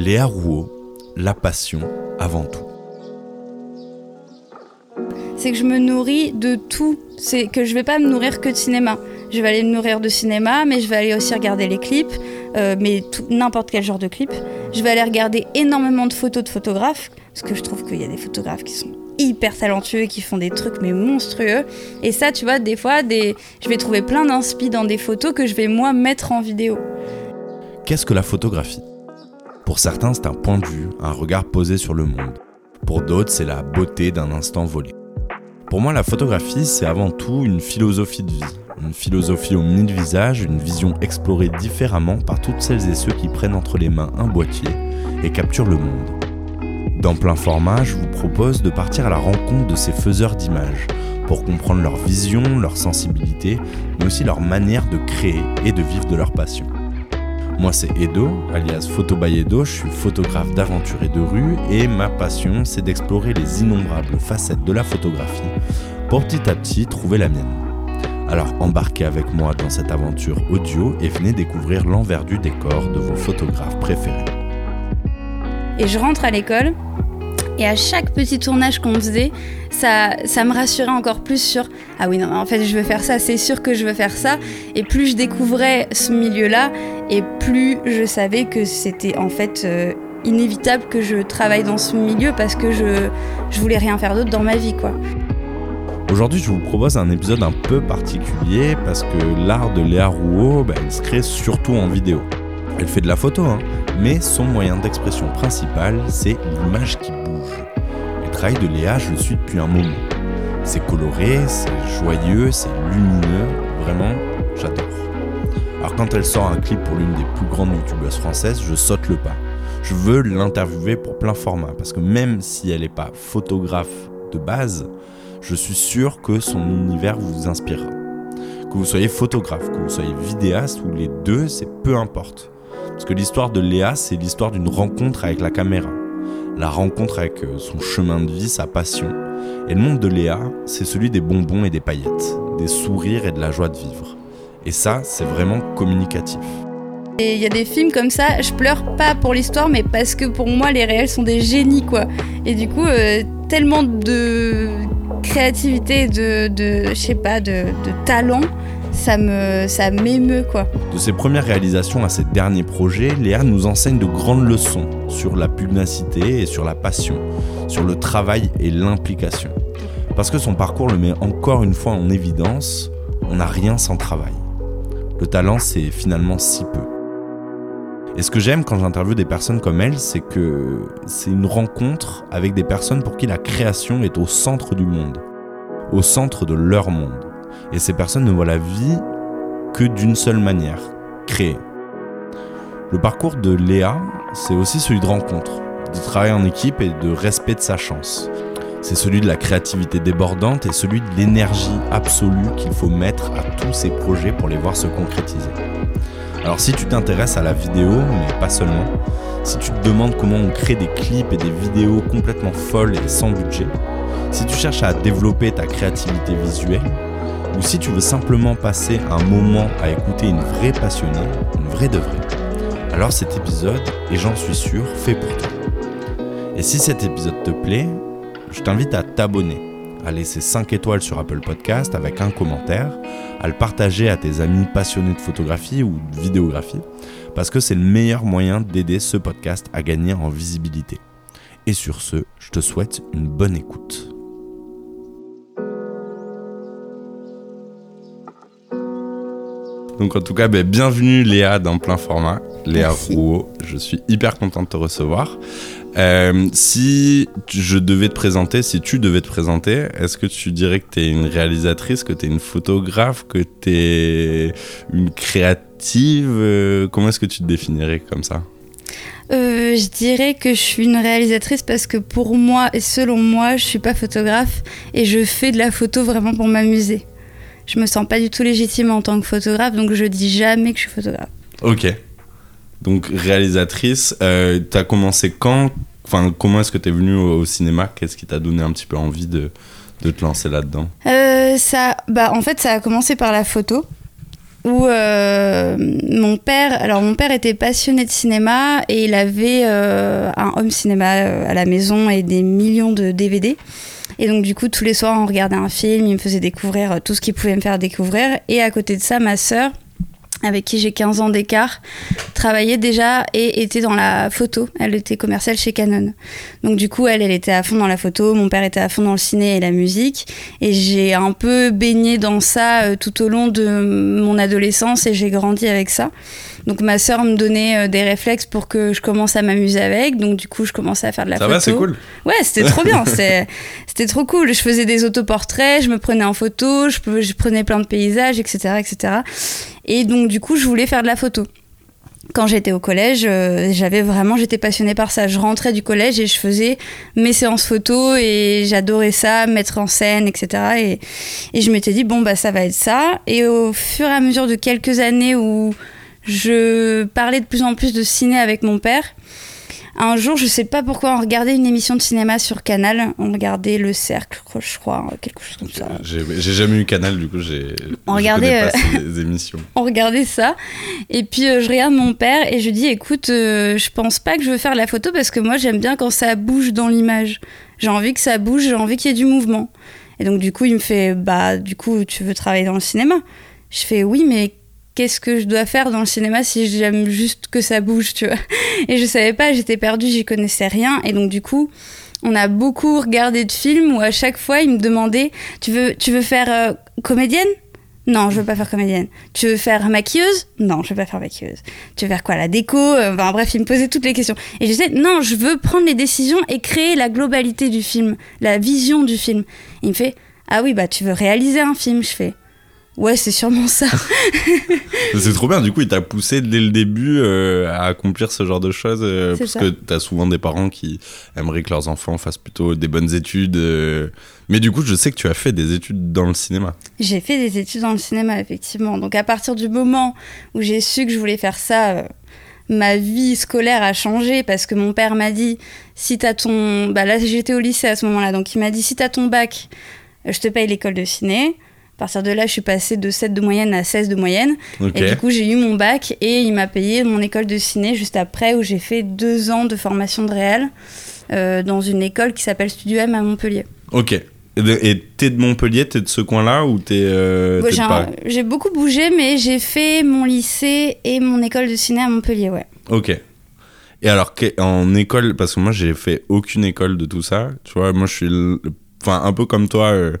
Léa Rouault, la passion avant tout. C'est que je me nourris de tout. C'est que je vais pas me nourrir que de cinéma. Je vais aller me nourrir de cinéma, mais je vais aller aussi regarder les clips, euh, mais n'importe quel genre de clip. Je vais aller regarder énormément de photos de photographes, parce que je trouve qu'il y a des photographes qui sont hyper talentueux, qui font des trucs mais monstrueux. Et ça, tu vois, des fois, des... je vais trouver plein d'inspi dans des photos que je vais moi mettre en vidéo. Qu'est-ce que la photographie? Pour certains, c'est un point de vue, un regard posé sur le monde. Pour d'autres, c'est la beauté d'un instant volé. Pour moi, la photographie, c'est avant tout une philosophie de vie. Une philosophie au mille visages, une vision explorée différemment par toutes celles et ceux qui prennent entre les mains un boîtier et capturent le monde. Dans plein format, je vous propose de partir à la rencontre de ces faiseurs d'images pour comprendre leur vision, leur sensibilité, mais aussi leur manière de créer et de vivre de leur passion. Moi, c'est Edo, alias Photo. Je suis photographe d'aventure et de rue et ma passion, c'est d'explorer les innombrables facettes de la photographie pour petit à petit trouver la mienne. Alors embarquez avec moi dans cette aventure audio et venez découvrir l'envers du décor de vos photographes préférés. Et je rentre à l'école et à chaque petit tournage qu'on faisait, ça, ça me rassurait encore plus sur ah oui non en fait je veux faire ça, c'est sûr que je veux faire ça. Et plus je découvrais ce milieu-là, et plus je savais que c'était en fait euh, inévitable que je travaille dans ce milieu parce que je je voulais rien faire d'autre dans ma vie quoi. Aujourd'hui, je vous propose un épisode un peu particulier parce que l'art de Léa Rouault, bah, il se crée surtout en vidéo. Elle fait de la photo, hein, mais son moyen d'expression principal, c'est l'image qui de Léa, je le suis depuis un moment. C'est coloré, c'est joyeux, c'est lumineux, vraiment, j'adore. Alors quand elle sort un clip pour l'une des plus grandes youtubeuses françaises, je saute le pas. Je veux l'interviewer pour plein format, parce que même si elle n'est pas photographe de base, je suis sûr que son univers vous inspirera. Que vous soyez photographe, que vous soyez vidéaste ou les deux, c'est peu importe. Parce que l'histoire de Léa, c'est l'histoire d'une rencontre avec la caméra. La rencontre avec euh, son chemin de vie, sa passion. Et le monde de Léa, c'est celui des bonbons et des paillettes, des sourires et de la joie de vivre. Et ça, c'est vraiment communicatif. Et il y a des films comme ça, je pleure pas pour l'histoire, mais parce que pour moi, les réels sont des génies, quoi. Et du coup, euh, tellement de créativité, de, je sais pas, de talent ça me ça m'émeut quoi. De ses premières réalisations à ses derniers projets, Léa nous enseigne de grandes leçons sur la pugnacité et sur la passion, sur le travail et l'implication. Parce que son parcours le met encore une fois en évidence, on n'a rien sans travail. Le talent, c'est finalement si peu. Et ce que j'aime quand j'interviewe des personnes comme elle, c'est que c'est une rencontre avec des personnes pour qui la création est au centre du monde, au centre de leur monde. Et ces personnes ne voient la vie que d'une seule manière, créer. Le parcours de Léa, c'est aussi celui de rencontre, de travail en équipe et de respect de sa chance. C'est celui de la créativité débordante et celui de l'énergie absolue qu'il faut mettre à tous ces projets pour les voir se concrétiser. Alors si tu t'intéresses à la vidéo, mais pas seulement, si tu te demandes comment on crée des clips et des vidéos complètement folles et sans budget, si tu cherches à développer ta créativité visuelle, ou si tu veux simplement passer un moment à écouter une vraie passionnée, une vraie de vraie, alors cet épisode est, j'en suis sûr, fait pour toi. Et si cet épisode te plaît, je t'invite à t'abonner, à laisser 5 étoiles sur Apple Podcast avec un commentaire, à le partager à tes amis passionnés de photographie ou de vidéographie, parce que c'est le meilleur moyen d'aider ce podcast à gagner en visibilité. Et sur ce, je te souhaite une bonne écoute. Donc en tout cas, ben, bienvenue Léa dans plein format. Léa Rouault, je suis hyper content de te recevoir. Euh, si je devais te présenter, si tu devais te présenter, est-ce que tu dirais que tu es une réalisatrice, que tu es une photographe, que tu es une créative euh, Comment est-ce que tu te définirais comme ça? Euh, je dirais que je suis une réalisatrice parce que pour moi et selon moi, je suis pas photographe et je fais de la photo vraiment pour m'amuser je me sens pas du tout légitime en tant que photographe, donc je dis jamais que je suis photographe. Ok. Donc réalisatrice, euh, tu as commencé quand? Enfin, comment est-ce que tu es venue au, cinéma? Qu'est-ce qui t'a donné un petit peu envie de, de te lancer là-dedans? Euh, ça, bah, En fait, ça a commencé par la photo. où euh, mon père, alors mon père était passionné de cinéma et il avait euh, un home cinéma à la maison et des millions de DVD. Et donc du coup tous les soirs on regardait un film, il me faisait découvrir tout ce qu'il pouvait me faire découvrir. Et à côté de ça, ma sœur, avec qui j'ai 15 ans d'écart, travaillait déjà et était dans la photo. Elle était commerciale chez Canon. Donc du coup, elle, elle était à fond dans la photo, mon père était à fond dans le ciné et la musique. Et j'ai un peu baigné dans ça euh, tout au long de mon adolescence et j'ai grandi avec ça. Donc ma sœur me donnait euh, des réflexes pour que je commence à m'amuser avec. Donc du coup, je commençais à faire de la Ça photo. va, c'est cool. Ouais, c'était trop bien. C'était trop cool. Je faisais des autoportraits, je me prenais en photo, je prenais plein de paysages, etc., etc. Et donc du coup, je voulais faire de la photo. Quand j'étais au collège, euh, j'avais vraiment, j'étais passionnée par ça. Je rentrais du collège et je faisais mes séances photo et j'adorais ça, mettre en scène, etc. Et, et je m'étais dit bon bah ça va être ça. Et au fur et à mesure de quelques années où je parlais de plus en plus de ciné avec mon père, un jour, je sais pas pourquoi, on regardait une émission de cinéma sur Canal. On regardait Le Cercle, je crois, quelque chose comme ça. J'ai jamais eu Canal, du coup, j'ai. On regardait, pas ces émissions. on regardait ça. Et puis euh, je regarde mon père et je dis écoute, euh, je pense pas que je veux faire la photo parce que moi j'aime bien quand ça bouge dans l'image. J'ai envie que ça bouge, j'ai envie qu'il y ait du mouvement. Et donc du coup il me fait bah du coup tu veux travailler dans le cinéma? Je fais oui mais qu'est-ce que je dois faire dans le cinéma si j'aime juste que ça bouge, tu vois Et je savais pas, j'étais perdue, j'y connaissais rien. Et donc du coup on a beaucoup regardé de films où à chaque fois il me demandait tu veux tu veux faire euh, comédienne? Non, je veux pas faire comédienne. Tu veux faire maquilleuse? Non, je veux pas faire maquilleuse. Tu veux faire quoi La déco? Euh, Enfin bref, il me posait toutes les questions. Et je disais, non, je veux prendre les décisions et créer la globalité du film, la vision du film. il me fait, ah oui, bah tu veux réaliser un film Je fais, ouais, c'est sûrement ça. C'est trop bien, du coup, il t'a poussé dès le début euh, à accomplir ce genre de choses. euh, parce ça. que t'as souvent des parents qui aimeraient que leurs enfants fassent plutôt des bonnes études. euh. Mais du coup, je sais que tu as fait des études dans le cinéma. j'ai fait des études dans le cinéma, effectivement. Donc à partir du moment où j'ai su que je voulais faire ça, euh, ma vie scolaire a changé parce que mon père m'a dit, si t'as ton... Bah là, j'étais au lycée à ce moment-là, donc il m'a dit, si t'as ton bac, je te paye l'école de ciné. À partir de là, je suis passée de 7 de moyenne à 16 de moyenne. Et du coup, j'ai eu mon bac et il m'a payé mon école de ciné juste après où j'ai fait deux ans de formation de réel euh, dans une école qui s'appelle Studio M à Montpellier. Ok. Et t'es de Montpellier, t'es de ce coin-là ou t'es euh, j'ai beaucoup bougé, mais j'ai fait mon lycée et mon école de ciné à Montpellier, ouais. Ok. Et alors, en école, parce que moi, j'ai fait aucune école de tout ça. Tu vois, moi, je suis. le- Enfin, un peu comme toi. euh,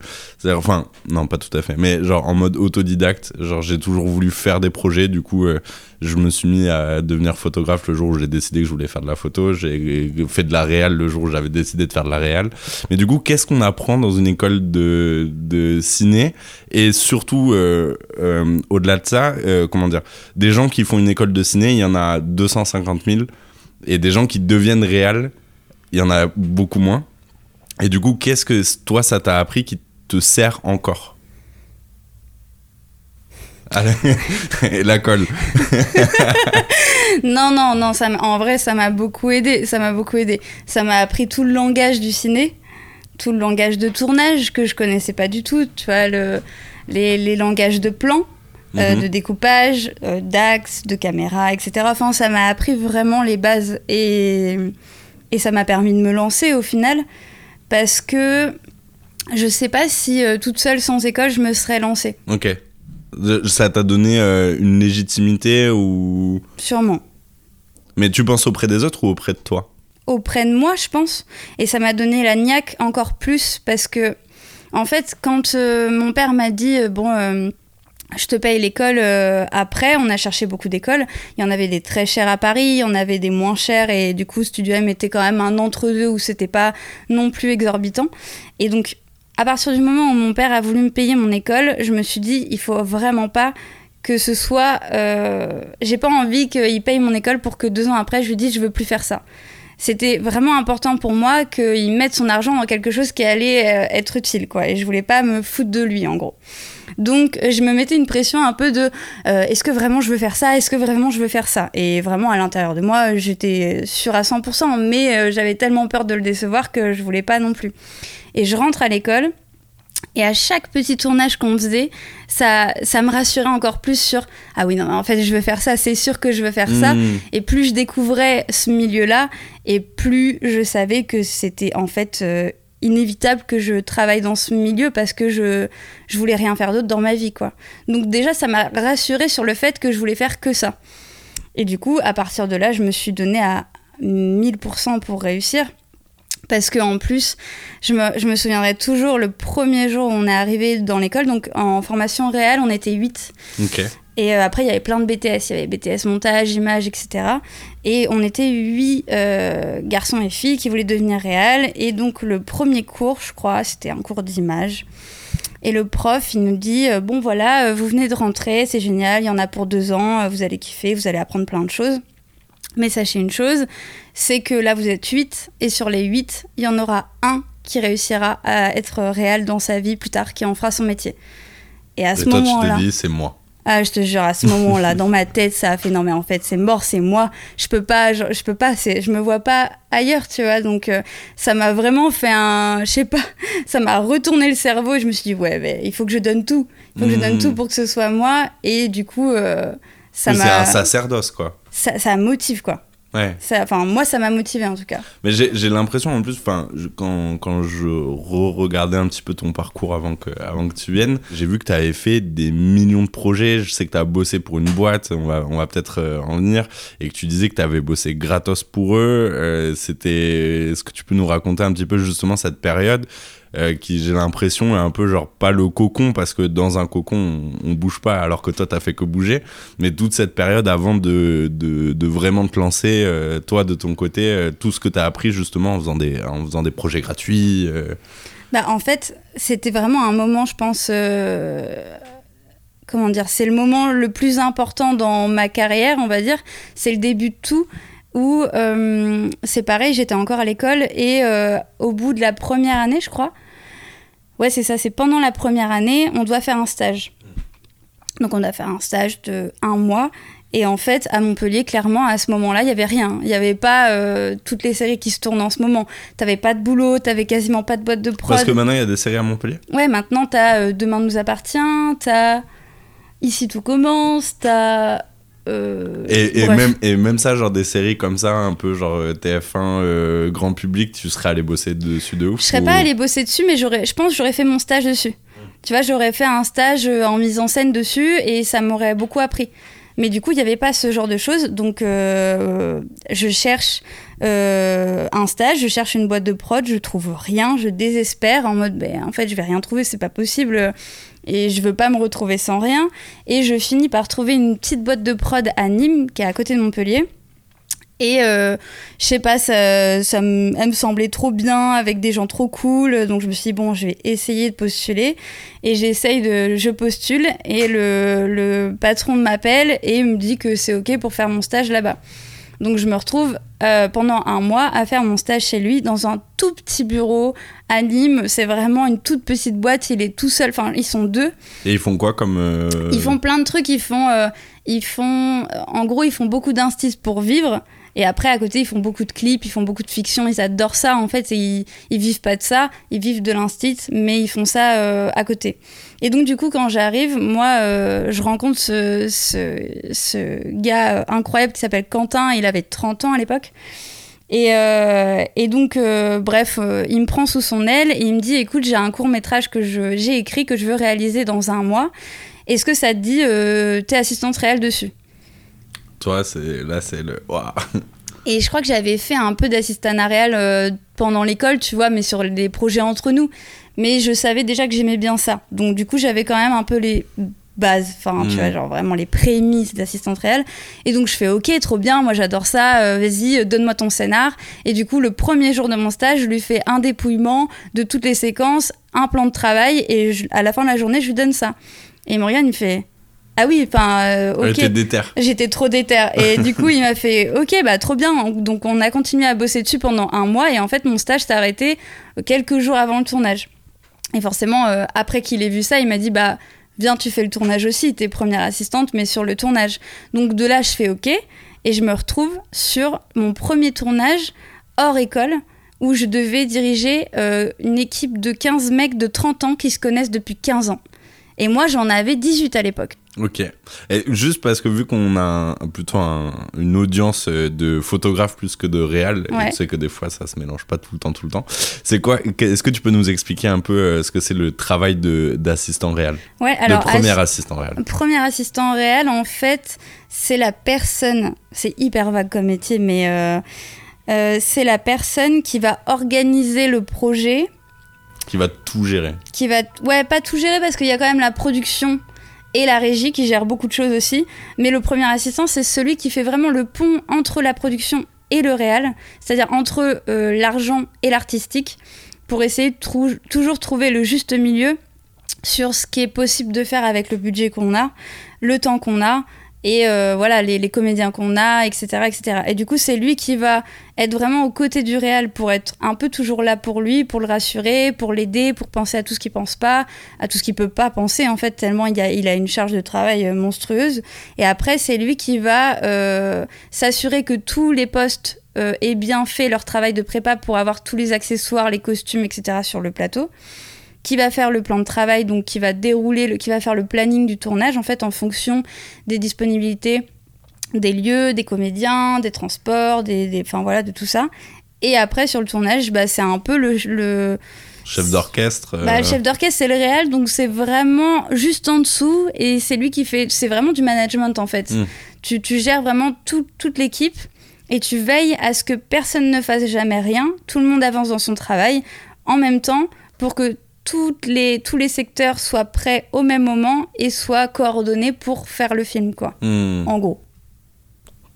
enfin, non, pas tout à fait. Mais genre en mode autodidacte. Genre, j'ai toujours voulu faire des projets. Du coup, euh, je me suis mis à devenir photographe le jour où j'ai décidé que je voulais faire de la photo. J'ai fait de la réal le jour où j'avais décidé de faire de la réal. Mais du coup, qu'est-ce qu'on apprend dans une école de, de ciné? Et surtout, euh, euh, au-delà de ça, comment dire Des gens qui font une école de ciné, il y en a 250 000. Et des gens qui deviennent réels, il y en a beaucoup moins. Et du coup, qu'est-ce que toi, ça t'a appris qui te sert encore? Et la colle. Non, non, non, ça en vrai, ça m'a beaucoup aidé. Ça m'a beaucoup aidé. Ça m'a appris tout le langage du ciné, tout le langage de tournage que je connaissais pas du tout. Tu vois, le, les, les langages de plan, euh, Mhm. de découpage, euh, d'axe, de caméra, etc. Enfin, ça m'a appris vraiment les bases et, et ça m'a permis de me lancer au final parce que je sais pas si euh, toute seule sans école je me serais lancée. Ok. Ça t'a donné euh, une légitimité ou? Sûrement. Mais tu penses auprès des autres ou auprès de toi? Auprès de moi, je pense. Et ça m'a donné la niaque encore plus parce que, en fait, quand euh, mon père m'a dit, bon, je te paye l'école euh, après, on a cherché beaucoup d'écoles. Il y en avait des très chères à Paris, il y en avait des moins chères et du coup, Studio M était quand même un entre-deux où c'était pas non plus exorbitant. Et donc, à partir du moment où mon père a voulu me payer mon école, je me suis dit, il faut vraiment pas que ce soit. euh, J'ai pas envie qu'il paye mon école pour que deux ans après, je lui dise, je veux plus faire ça c'était vraiment important pour moi qu'il mette son argent dans quelque chose qui allait euh, être utile, quoi. Et je voulais pas me foutre de lui, en gros. Donc, euh, je me mettais une pression un peu de euh, est-ce que vraiment je veux faire ça? Est-ce que vraiment je veux faire ça? Et vraiment, à l'intérieur de moi, j'étais sûre à 100%, mais euh, j'avais tellement peur de le décevoir que je voulais pas non plus. Et je rentre à l'école. Et à chaque petit tournage qu'on faisait, ça, ça me rassurait encore plus sur ah oui non en fait je veux faire ça, c'est sûr que je veux faire ça. Mmh. Et plus je découvrais ce milieu-là, et plus je savais que c'était en fait euh, inévitable que je travaille dans ce milieu parce que je voulais rien faire d'autre dans ma vie quoi. Donc déjà ça m'a rassuré sur le fait que je voulais faire que ça. Et du coup à partir de là je me suis donné à 1000% pour réussir. Parce que en plus, je me, je me souviendrai toujours le premier jour où on est arrivé dans l'école, donc en formation réelle, on était 8. Ok. Et euh, après, il y avait plein de BTS. Il y avait BTS montage, image, etc. Et on était huit euh, garçons et filles qui voulaient devenir réels. Et donc, le premier cours, je crois, c'était un cours d'image. Et le prof, il nous dit euh, Bon, voilà, vous venez de rentrer, c'est génial, il y en a pour deux ans, vous allez kiffer, vous allez apprendre plein de choses. Mais sachez une chose c'est que là, vous êtes huit. Et sur les huit, il y en aura un qui réussira à être réel dans sa vie plus tard, qui en fera son métier. Et à Et ce moment-là. c'est moi. Ah, je te jure, à ce moment-là, dans ma tête, ça a fait non mais en fait c'est mort, c'est moi. Je peux pas, je, je peux pas, je me vois pas ailleurs, tu vois. Donc euh, ça m'a vraiment fait un, je sais pas, ça m'a retourné le cerveau et je me suis dit ouais, mais il faut que je donne tout, il faut que je donne Mhm. tout pour que ce soit moi. Et du coup, euh, ça Oui, c'est m'a, un sacerdoce, quoi. Ça, ça motive quoi. Ouais. Enfin moi ça m'a motivé en tout cas. Mais j'ai l'impression en plus, enfin, quand, quand je re-regardais un petit peu ton parcours avant que, avant que tu viennes, j'ai vu que tu avais fait des millions de projets. Je sais que tu as bossé pour une boîte, on va, on va peut-être euh, en venir, et que tu disais que tu avais bossé gratos pour eux. Euh, C'était. Est-ce que tu peux nous raconter un petit peu justement cette période? Euh, qui, j'ai l'impression, est un peu genre pas le cocon, parce que dans un cocon, on, on bouge pas, alors que toi, t'as fait que bouger. Mais toute cette période avant de, de, vraiment te lancer, euh, toi, de ton côté, euh, tout ce que t'as appris justement en faisant des, en faisant des projets gratuits. Bah, en fait, c'était vraiment un moment, je pense. Comment dire C'est le moment le plus important dans ma carrière, on va dire. C'est le début de tout. Où euh, c'est pareil, j'étais encore à l'école et euh, au bout de la première année, je crois. Ouais, c'est ça, c'est pendant la première année, on doit faire un stage. Donc on doit faire un stage de un mois. Et en fait, à Montpellier, clairement, à ce moment-là, il n'y avait rien. Il n'y avait pas euh, toutes les séries qui se tournent en ce moment. T'avais pas de boulot, t'avais quasiment pas de boîte de prod. Parce que maintenant, il y a des séries à Montpellier? Ouais, maintenant, t'as euh, Demain nous appartient, t'as Ici tout commence, t'as. Euh, Et, même, et même ça, genre des séries comme ça, un peu genre euh, TF1, euh, grand public, tu serais allé bosser dessus de ouf Je serais ou- pas allée bosser dessus, mais je pense que j'aurais fait mon stage dessus. Tu vois, j'aurais fait un stage en mise en scène dessus et ça m'aurait beaucoup appris. Mais du coup, il n'y avait pas ce genre de choses. Donc, euh, je cherche euh, un stage, je cherche une boîte de prod, je trouve rien, je désespère en mode, ben, en fait, je vais rien trouver, c'est pas possible. Et je veux pas me retrouver sans rien. Et je finis par trouver une petite boîte de prod à Nîmes, qui est à côté de Montpellier. Et euh, je sais pas, ça, me, elle me semblait trop bien avec des gens trop cool. Donc je me suis dit, bon, je vais essayer de postuler. Et j'essaye de. Je postule et le, le patron m'appelle et me dit que c'est OK pour faire mon stage là-bas. Donc je me retrouve euh, pendant un mois à faire mon stage chez lui dans un tout petit bureau à Nîmes. C'est vraiment une toute petite boîte. Il est tout seul. Enfin, ils sont deux. Et ils font quoi comme. euh, Ils font plein de trucs. Ils font, euh, ils font, en gros, ils font beaucoup d'instis pour vivre. Et après, à côté, ils font beaucoup de clips, ils font beaucoup de fiction. Ils adorent ça, en fait. Et ils, ils vivent pas de ça. Ils vivent de l'instit, mais ils font ça euh, à côté. Et donc, du coup, quand j'arrive, moi, euh, je rencontre ce, gars euh, incroyable qui s'appelle Quentin. Il avait 30 ans à l'époque. Et, donc, bref, il me prend sous son aile et il me dit Écoute, j'ai un court métrage que j'ai écrit, que je veux réaliser dans un mois. Est-ce que ça te dit, t'es assistante réelle dessus? Toi, c'est là, c'est le. Et je crois que j'avais fait un peu d'assistanat réel euh, pendant l'école, tu vois, mais sur des projets entre nous. Mais je savais déjà que j'aimais bien ça. Donc, du coup, j'avais quand même un peu les bases, enfin, tu Mm. vois, genre vraiment les prémices d'assistante réelle. Et donc, je fais, ok, trop bien, moi j'adore ça, euh, vas-y, donne-moi ton scénar. Et du coup, le premier jour de mon stage, je lui fais un dépouillement de toutes les séquences, un plan de travail, et je- à la fin de la journée, je lui donne ça. Et Morgane, il fait, ah oui, enfin, euh, Ouais, ok. t'es déter. J'étais trop déter. Et du coup, il m'a fait OK, bah trop bien. Donc, on a continué à bosser dessus pendant un mois. Et en fait, mon stage s'est arrêté quelques jours avant le tournage. Et forcément, euh, après qu'il ait vu ça, il m'a dit Bah, viens, tu fais le tournage aussi. T'es première assistante, mais sur le tournage. Donc, de là, je fais OK. Et je me retrouve sur mon premier tournage hors école où je devais diriger euh, une équipe de 15 mecs de 30 ans qui se connaissent depuis 15 ans. Et moi, j'en avais 18 à l'époque. Ok. Et juste parce que vu qu'on a un- plutôt un- une audience euh, de photographes plus que de réal, Ouais. tu sais que des fois ça se mélange pas tout le temps, tout le temps. C'est quoi Est-ce que tu peux nous expliquer un peu euh, ce que c'est le travail de d'assistant réal? Ouais, alors De premier assi- assistant réal. Premier assistant réel, en fait, c'est la personne, c'est hyper vague comme métier, mais euh, euh, c'est la personne qui va organiser le projet, Qui va tout gérer. qui va, ouais, pas tout gérer parce qu'il y a quand même la production et la régie qui gère beaucoup de choses aussi, mais le premier assistant, c'est celui qui fait vraiment le pont entre la production et le réel, c'est-à-dire entre euh, l'argent et l'artistique, pour essayer de toujours trouver le juste milieu sur ce qui est possible de faire avec le budget qu'on a, le temps qu'on a, et euh, voilà les, comédiens qu'on a, etc., etc. Et du coup, c'est lui qui va être vraiment aux côtés du réel pour être un peu toujours là pour lui, pour le rassurer, pour l'aider, pour penser à tout ce qu'il pense pas, à tout ce qu'il peut pas penser en fait, tellement il a, une charge de travail euh, monstrueuse. Et après, c'est lui qui va euh, s'assurer que tous les postes aient bien fait leur travail de prépa pour avoir tous les accessoires, les costumes, etc. sur le plateau qui va faire le plan de travail, donc qui va dérouler, le, qui va faire le planning du tournage en fait en fonction des disponibilités des lieux, des comédiens, des transports, des, des- enfin voilà, de tout ça. Et après sur le tournage, bah, c'est un peu le, le, Chef d'orchestre. euh, bah, le chef d'orchestre, c'est le réel, donc c'est vraiment juste en dessous et c'est lui qui fait. C'est vraiment du management en fait. Mm. Tu, tu gères vraiment tout- toute l'équipe et tu veilles à ce que personne ne fasse jamais rien, tout le monde avance dans son travail en même temps pour que toutes les, tous les secteurs soient prêts au même moment et soient coordonnés pour faire le film, quoi. hmm, En gros.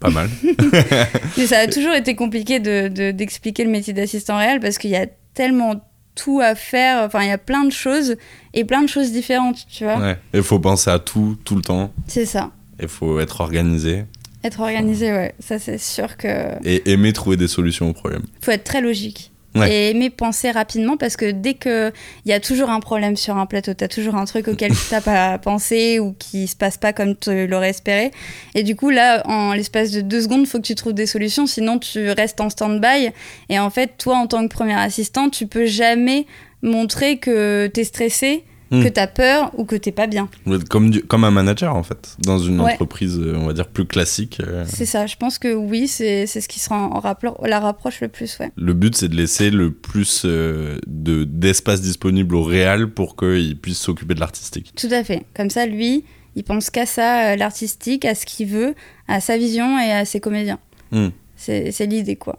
Pas mal. Mais ça a toujours été compliqué de- de- d'expliquer le métier d'assistant réel parce qu'il y a tellement tout à faire, enfin il y a plein de choses et plein de choses différentes, tu vois. Ouais. Il faut penser à tout, tout le temps. C'est ça. Il faut être organisé Être organisé, ouais. Ça c'est sûr que et aimer trouver des solutions aux problèmes. faut être très logique. Et aimer penser rapidement parce que dès que il y a toujours un problème sur un plateau, t'as toujours un truc auquel tu t'as pas pensé ou qui se passe pas comme tu l'aurais espéré. Et du coup là, en l'espace de deux secondes, faut que tu trouves des solutions, sinon tu restes en stand-by. Et en fait, toi en tant que premier assistant, tu peux jamais montrer que t'es stressé, Mm. que t'as peur ou que t'es pas bien. Comme, du- comme un manager en fait, dans une Ouais. entreprise, euh, on va dire, plus classique. euh, C'est ça. Je pense que oui, c'est c'est ce qui sera en rapport, la rapproche le plus, ouais. Le but, c'est de laisser le plus euh, de d'espace disponible au réel pour qu'il puisse s'occuper de l'artistique. Tout à fait. Comme ça, lui, il pense qu'à ça, euh, l'artistique, à ce qu'il veut, à sa vision et à ses comédiens. Hmm. C'est l'idée, quoi.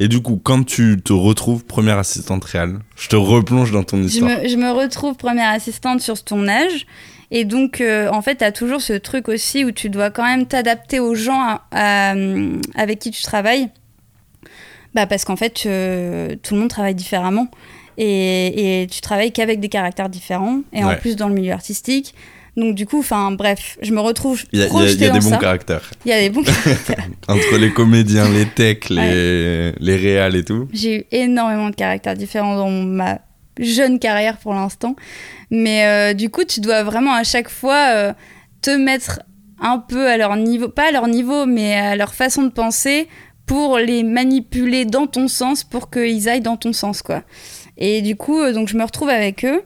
Et du coup, quand tu te retrouves première assistante réelle, je te replonge dans ton Je histoire. me, je me retrouve première assistante sur ce tournage. Et donc, euh, en fait, tu as toujours ce truc aussi où tu dois quand même t'adapter aux gens à- à, avec qui tu travailles. Bah, parce qu'en fait, euh, tout le monde travaille différemment. Et, et tu travailles qu'avec des caractères différents. Et en plus, dans le milieu artistique. Donc, du coup, enfin, bref, je me retrouve Il y a, des bons caractères. Il y a des bons caractères. Entre les comédiens, les techs, les, les réals et tout. J'ai eu énormément de caractères différents dans ma jeune carrière pour l'instant. Mais euh, du coup, tu dois vraiment à chaque fois euh, te mettre un peu à leur niveau, pas à leur niveau, mais à leur façon de penser pour les manipuler dans ton sens pour qu'ils aillent dans ton sens, quoi. Et du coup, euh, donc je me retrouve avec eux.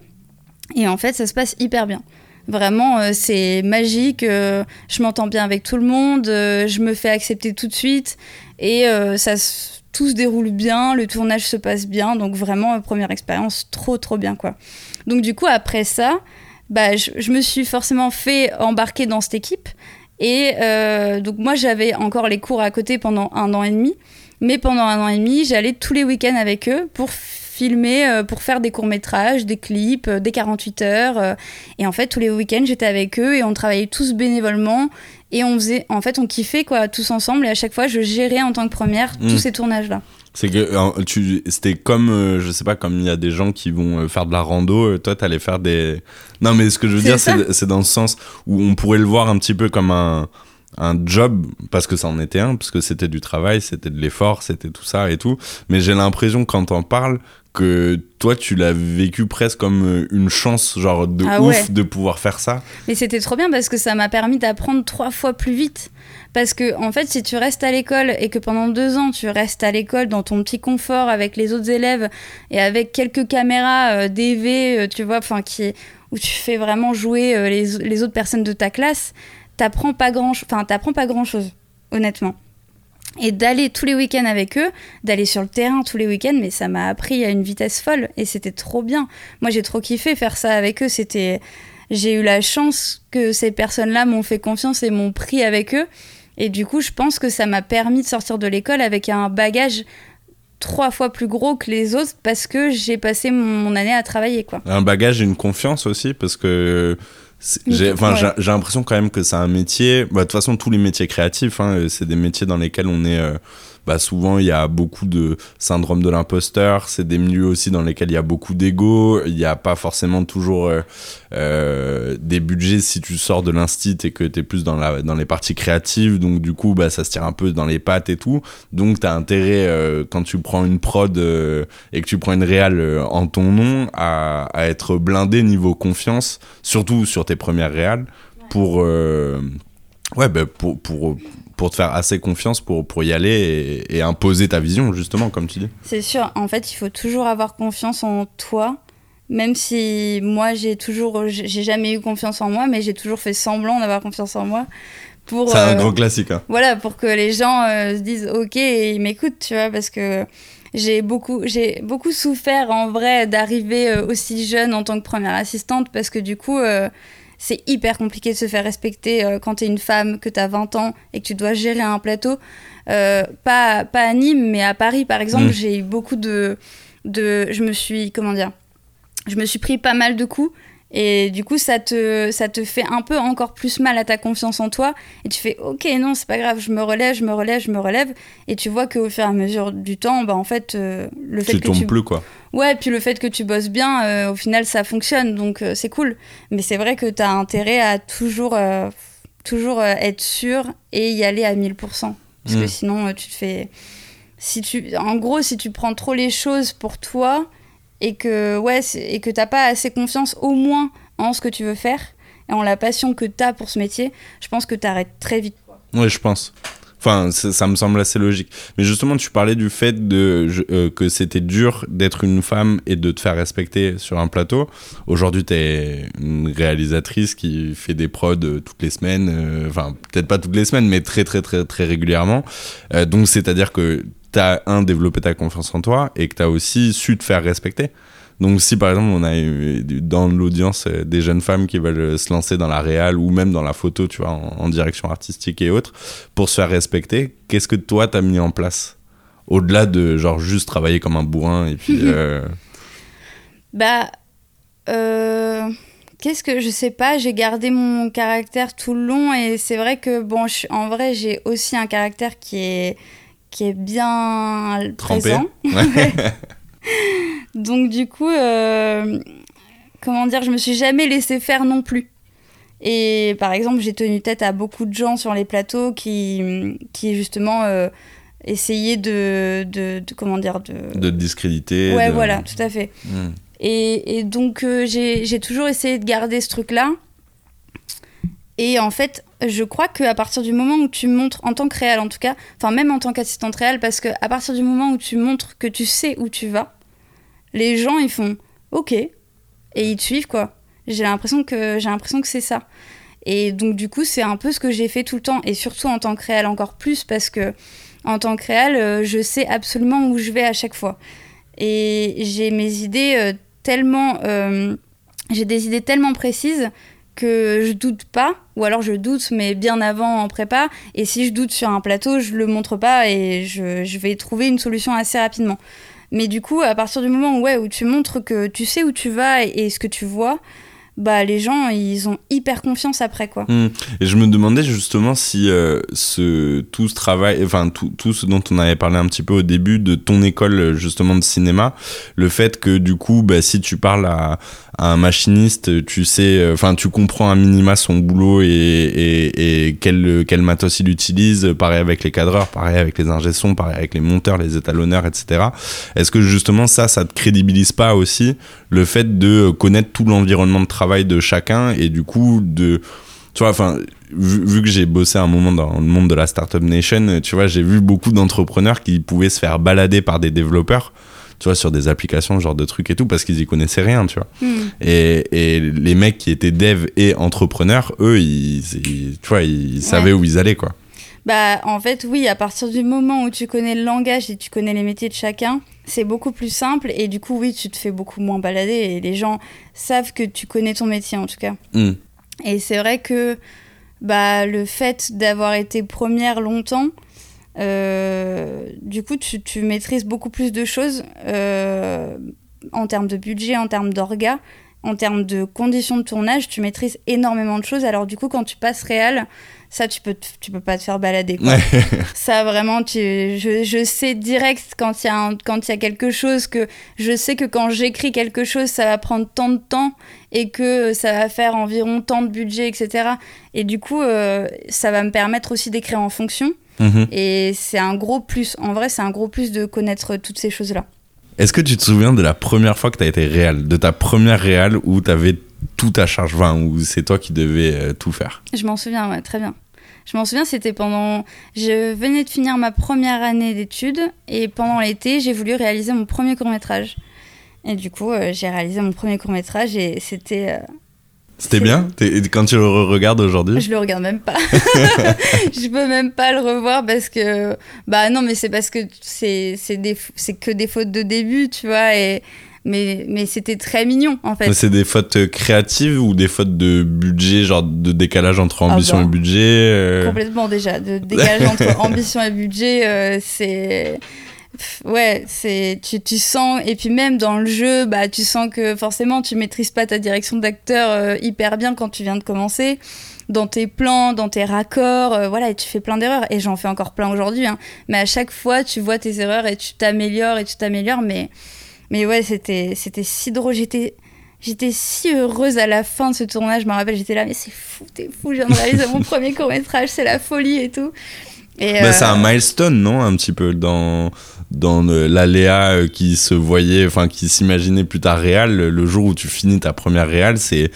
Et en fait, ça se passe hyper bien. Vraiment, euh, c'est magique. euh, je m'entends bien avec tout le monde. euh, je me fais accepter tout de suite. Et ça tout se déroule bien. Le tournage se passe bien. Donc vraiment, première expérience, trop, trop bien, quoi. Donc du coup, après ça, bah, je, me suis forcément fait embarquer dans cette équipe. Et donc moi, j'avais encore les cours à côté pendant un an et demi. Mais pendant un an et demi, j'allais tous les week-ends avec eux pour filmer, euh, pour faire des courts-métrages, des clips, euh, des 48 heures. euh, et en fait, tous les week-ends, j'étais avec eux et on travaillait tous bénévolement. Et on faisait, en fait, on kiffait quoi, tous ensemble. Et à chaque fois, je gérais en tant que première Mm. tous ces tournages-là. C'est que tu, c'était comme, euh, je sais pas, comme il y a des gens qui vont faire de la rando, toi t'allais faire des. Non, mais ce que je veux dire, c'est, c'est dans le sens où on pourrait le voir un petit peu comme un, un job, parce que ça en était un, parce que c'était du travail, c'était de l'effort, c'était tout ça et tout. Mais j'ai l'impression, quand t'en parles, que toi tu l'as vécu presque comme euh, une chance, genre de Ah ouf, ouais. de pouvoir faire ça. Mais c'était trop bien parce que ça m'a permis d'apprendre trois fois plus vite. Parce que, en fait, si tu restes à l'école et que pendant deux ans, tu restes à l'école dans ton petit confort avec les autres élèves et avec quelques caméras euh, DV, euh, tu vois, enfin, qui, où tu fais vraiment jouer euh, les, les autres personnes de ta classe, t'apprends pas grand, enfin, t'apprends pas grand chose, honnêtement. Et d'aller tous les week-ends avec eux, d'aller sur le terrain tous les week-ends, mais ça m'a appris à une vitesse folle et c'était trop bien. Moi, j'ai trop kiffé faire ça avec eux. C'était, j'ai eu la chance que ces personnes-là m'ont fait confiance et m'ont pris avec eux. Et du coup, je pense que ça m'a permis de sortir de l'école avec un bagage trois fois plus gros que les autres parce que j'ai passé mon année à travailler. Un bagage et une confiance aussi parce que j'ai enfin, Ouais. j'ai l'impression quand même que c'est un métier. bah, De toute façon, tous les métiers créatifs, hein, c'est des métiers dans lesquels on est. euh, bah, souvent, il y a beaucoup de syndrome de l'imposteur. C'est des milieux aussi dans lesquels il y a beaucoup d'ego. Il n'y a pas forcément toujours euh, euh, des budgets si tu sors de l'instit et que tu es plus dans, la, dans les parties créatives. Donc, du coup, bah, ça se tire un peu dans les pattes et tout. Donc, tu as intérêt, euh, quand tu prends une prod et que tu prends une réal en ton nom, à, à être blindé niveau confiance, surtout sur tes premières réals, pour, ouais, bah, pour, pour, pour te faire assez confiance pour, pour y aller et, et imposer ta vision, justement, comme tu dis. C'est sûr, en fait, il faut toujours avoir confiance en toi. Même si moi, j'ai toujours, j'ai jamais eu confiance en moi, mais j'ai toujours fait semblant d'avoir confiance en moi. Pour, C'est un euh, grand classique. Hein. voilà, pour que les gens euh, se disent ok et ils m'écoutent, tu vois, parce que j'ai beaucoup, j'ai beaucoup souffert en vrai d'arriver euh, aussi jeune en tant que première assistante, parce que du coup, euh, c'est hyper compliqué de se faire respecter euh, quand t'es une femme, que t'as 20 ans et que tu dois gérer un plateau. Euh, pas, pas à Nîmes, mais à Paris, par exemple, Mm. j'ai eu beaucoup de, de. Je me suis. Comment dire Je me suis pris pas mal de coups. Et du coup, ça te, ça te fait un peu encore plus mal à ta confiance en toi. Et tu fais, ok, non, c'est pas grave, je me relève, je me relève, je me relève. Et tu vois qu'au fur et à mesure du temps, bah, en fait, euh, le fait Tu que tombes tu plus, quoi. Ouais, puis le fait que tu bosses bien, euh, au final, ça fonctionne, donc euh, c'est cool. Mais c'est vrai que tu as intérêt à toujours, toujours être sûr et y aller à 1000%. Parce que Mm. sinon, tu te fais... Si tu... En gros, si tu prends trop les choses pour toi et que, ouais, et que t'as pas assez confiance au moins en ce que tu veux faire et en la passion que tu as pour ce métier, je pense que tu arrêtes très vite. Oui, je pense. Enfin, ça, me semble assez logique. Mais justement, tu parlais du fait de, euh, que c'était dur d'être une femme et de te faire respecter sur un plateau. Aujourd'hui, tu es une réalisatrice qui fait des prods euh, toutes les semaines. euh, Enfin, peut-être pas toutes les semaines, mais très, très, très, très régulièrement. Donc, c'est-à-dire que tu as, un, développé ta confiance en toi et que tu as aussi su te faire respecter. Donc si par exemple on a eu dans l'audience euh, des jeunes femmes qui veulent euh, se lancer dans la réal ou même dans la photo, tu vois, en, en direction artistique et autres, pour se faire respecter, qu'est-ce que toi t'as mis en place? Au-delà de genre juste travailler comme un bourrin et puis... euh, Bah, euh, qu'est-ce que je sais pas, j'ai gardé mon caractère tout le long et c'est vrai que bon, je, en vrai, j'ai aussi un caractère qui est qui est bien Trempé. présent. Ouais. Donc du coup, euh, comment dire, je me suis jamais laissé faire non plus. Et par exemple, j'ai tenu tête à beaucoup de gens sur les plateaux qui, qui justement euh, essayaient de, de, de- comment dire, de... de te discréditer. ouais, de- voilà, tout à fait. Hmm. Et, et donc, euh, j'ai j'ai toujours essayé de garder ce truc-là. Et en fait, je crois qu'à partir du moment où tu montres, en tant que réel en tout cas, enfin même en tant qu'assistante réelle, parce qu'à partir du moment où tu montres que tu sais où tu vas, les gens ils font OK et ils te suivent quoi. J'ai l'impression que que c'est ça. Et donc du coup, c'est un peu ce que j'ai fait tout le temps et surtout en tant que réel encore plus parce que en tant que réel, euh, je sais absolument où je vais à chaque fois. Et j'ai mes idées euh, tellement euh, j'ai des idées tellement précises que je doute pas, ou alors je doute, mais bien avant en prépa. Et si je doute sur un plateau, je le montre pas et je, je vais trouver une solution assez rapidement. Mais du coup, à partir du moment où, ouais, où tu montres que tu sais où tu vas et, et ce que tu vois, bah les gens, ils ont hyper confiance après, quoi. Hmm. Et je me demandais justement si euh, ce, tout ce travail, enfin tout, tout ce dont on avait parlé un petit peu au début de ton école justement de cinéma, le fait que du coup, bah, si tu parles à, à un machiniste, tu sais, euh, enfin tu comprends un minima son boulot et, et, quel, quel matos il utilise, pareil avec les cadreurs, pareil avec les ingé pareil avec les monteurs, les étalonneurs, etc. Est-ce que justement ça, ça te crédibilise pas aussi le fait de connaître tout l'environnement de travail de chacun et du coup de tu vois, enfin, vu, vu que j'ai bossé un moment dans le monde de la Startup Nation, tu vois, j'ai vu beaucoup d'entrepreneurs qui pouvaient se faire balader par des développeurs tu vois, sur des applications, genre de trucs et tout, parce qu'ils y connaissaient rien, tu vois. Hmm. Et, et les mecs qui étaient dev et entrepreneurs, eux, ils, ils- tu vois, ils savaient où ils allaient, quoi. Bah, en fait, oui, à partir du moment où tu connais le langage et tu connais les métiers de chacun, c'est beaucoup plus simple et du coup, oui, tu te fais beaucoup moins balader et les gens savent que tu connais ton métier en tout cas. Hmm. Et c'est vrai que bah, le fait d'avoir été première longtemps, euh, du coup, tu, tu maîtrises beaucoup plus de choses euh, en termes de budget, en termes d'orga, en termes de conditions de tournage. Tu maîtrises énormément de choses. Alors, du coup, quand tu passes réel, ça, tu peux, tu peux pas te faire balader. Quoi. Ouais. Ça, vraiment, tu, je, je sais direct quand il y, a un- quand il y a quelque chose que je sais que quand j'écris quelque chose, ça va prendre tant de temps et que ça va faire environ tant de budget, etc. Et du coup, euh, ça va me permettre aussi d'écrire en fonction. Mhm. Et c'est un gros plus. En vrai, c'est un gros plus de connaître toutes ces choses-là. Est-ce que tu te souviens de la première fois que tu as été réal, de ta première réal où tu avais tout à charge, enfin, où c'est toi qui devais euh, tout faire Je m'en souviens, ouais, très bien. Je m'en souviens, c'était pendant. Je venais de finir ma première année d'études et pendant l'été, j'ai voulu réaliser mon premier court métrage. Et du coup, euh, j'ai réalisé mon premier court métrage et c'était. euh, C'était bien? Quand tu le regardes aujourd'hui? Je le regarde même pas. je peux même pas le revoir parce que bah non mais c'est parce que c'est des que des fautes de début, tu vois et mais mais c'était très mignon en fait. C'est des fautes créatives ou des fautes de budget, genre de décalage entre ambition bah, et budget euh, Complètement déjà de décalage entre ambition et budget, euh, c'est Ouais, c'est tu, tu sens et puis même dans le jeu, bah tu sens que forcément tu maîtrises pas ta direction d'acteur euh, hyper bien quand tu viens de commencer dans tes plans, dans tes raccords, euh, voilà, et tu fais plein d'erreurs et j'en fais encore plein aujourd'hui hein. mais à chaque fois tu vois tes erreurs et tu t'améliores et tu t'améliores mais mais ouais, c'était c'était si drôle, j'étais J'étais si heureuse à la fin de ce tournage, je me rappelle, j'étais là, mais c'est fou, t'es fou, je viens de réaliser mon premier court-métrage, c'est la folie et tout. Bah, euh, C'est un milestone, non Un petit peu dans, dans l'aléa euh, qui se voyait, enfin qui s'imaginait plus tard réel. Le, le jour où tu finis ta première réal, c'est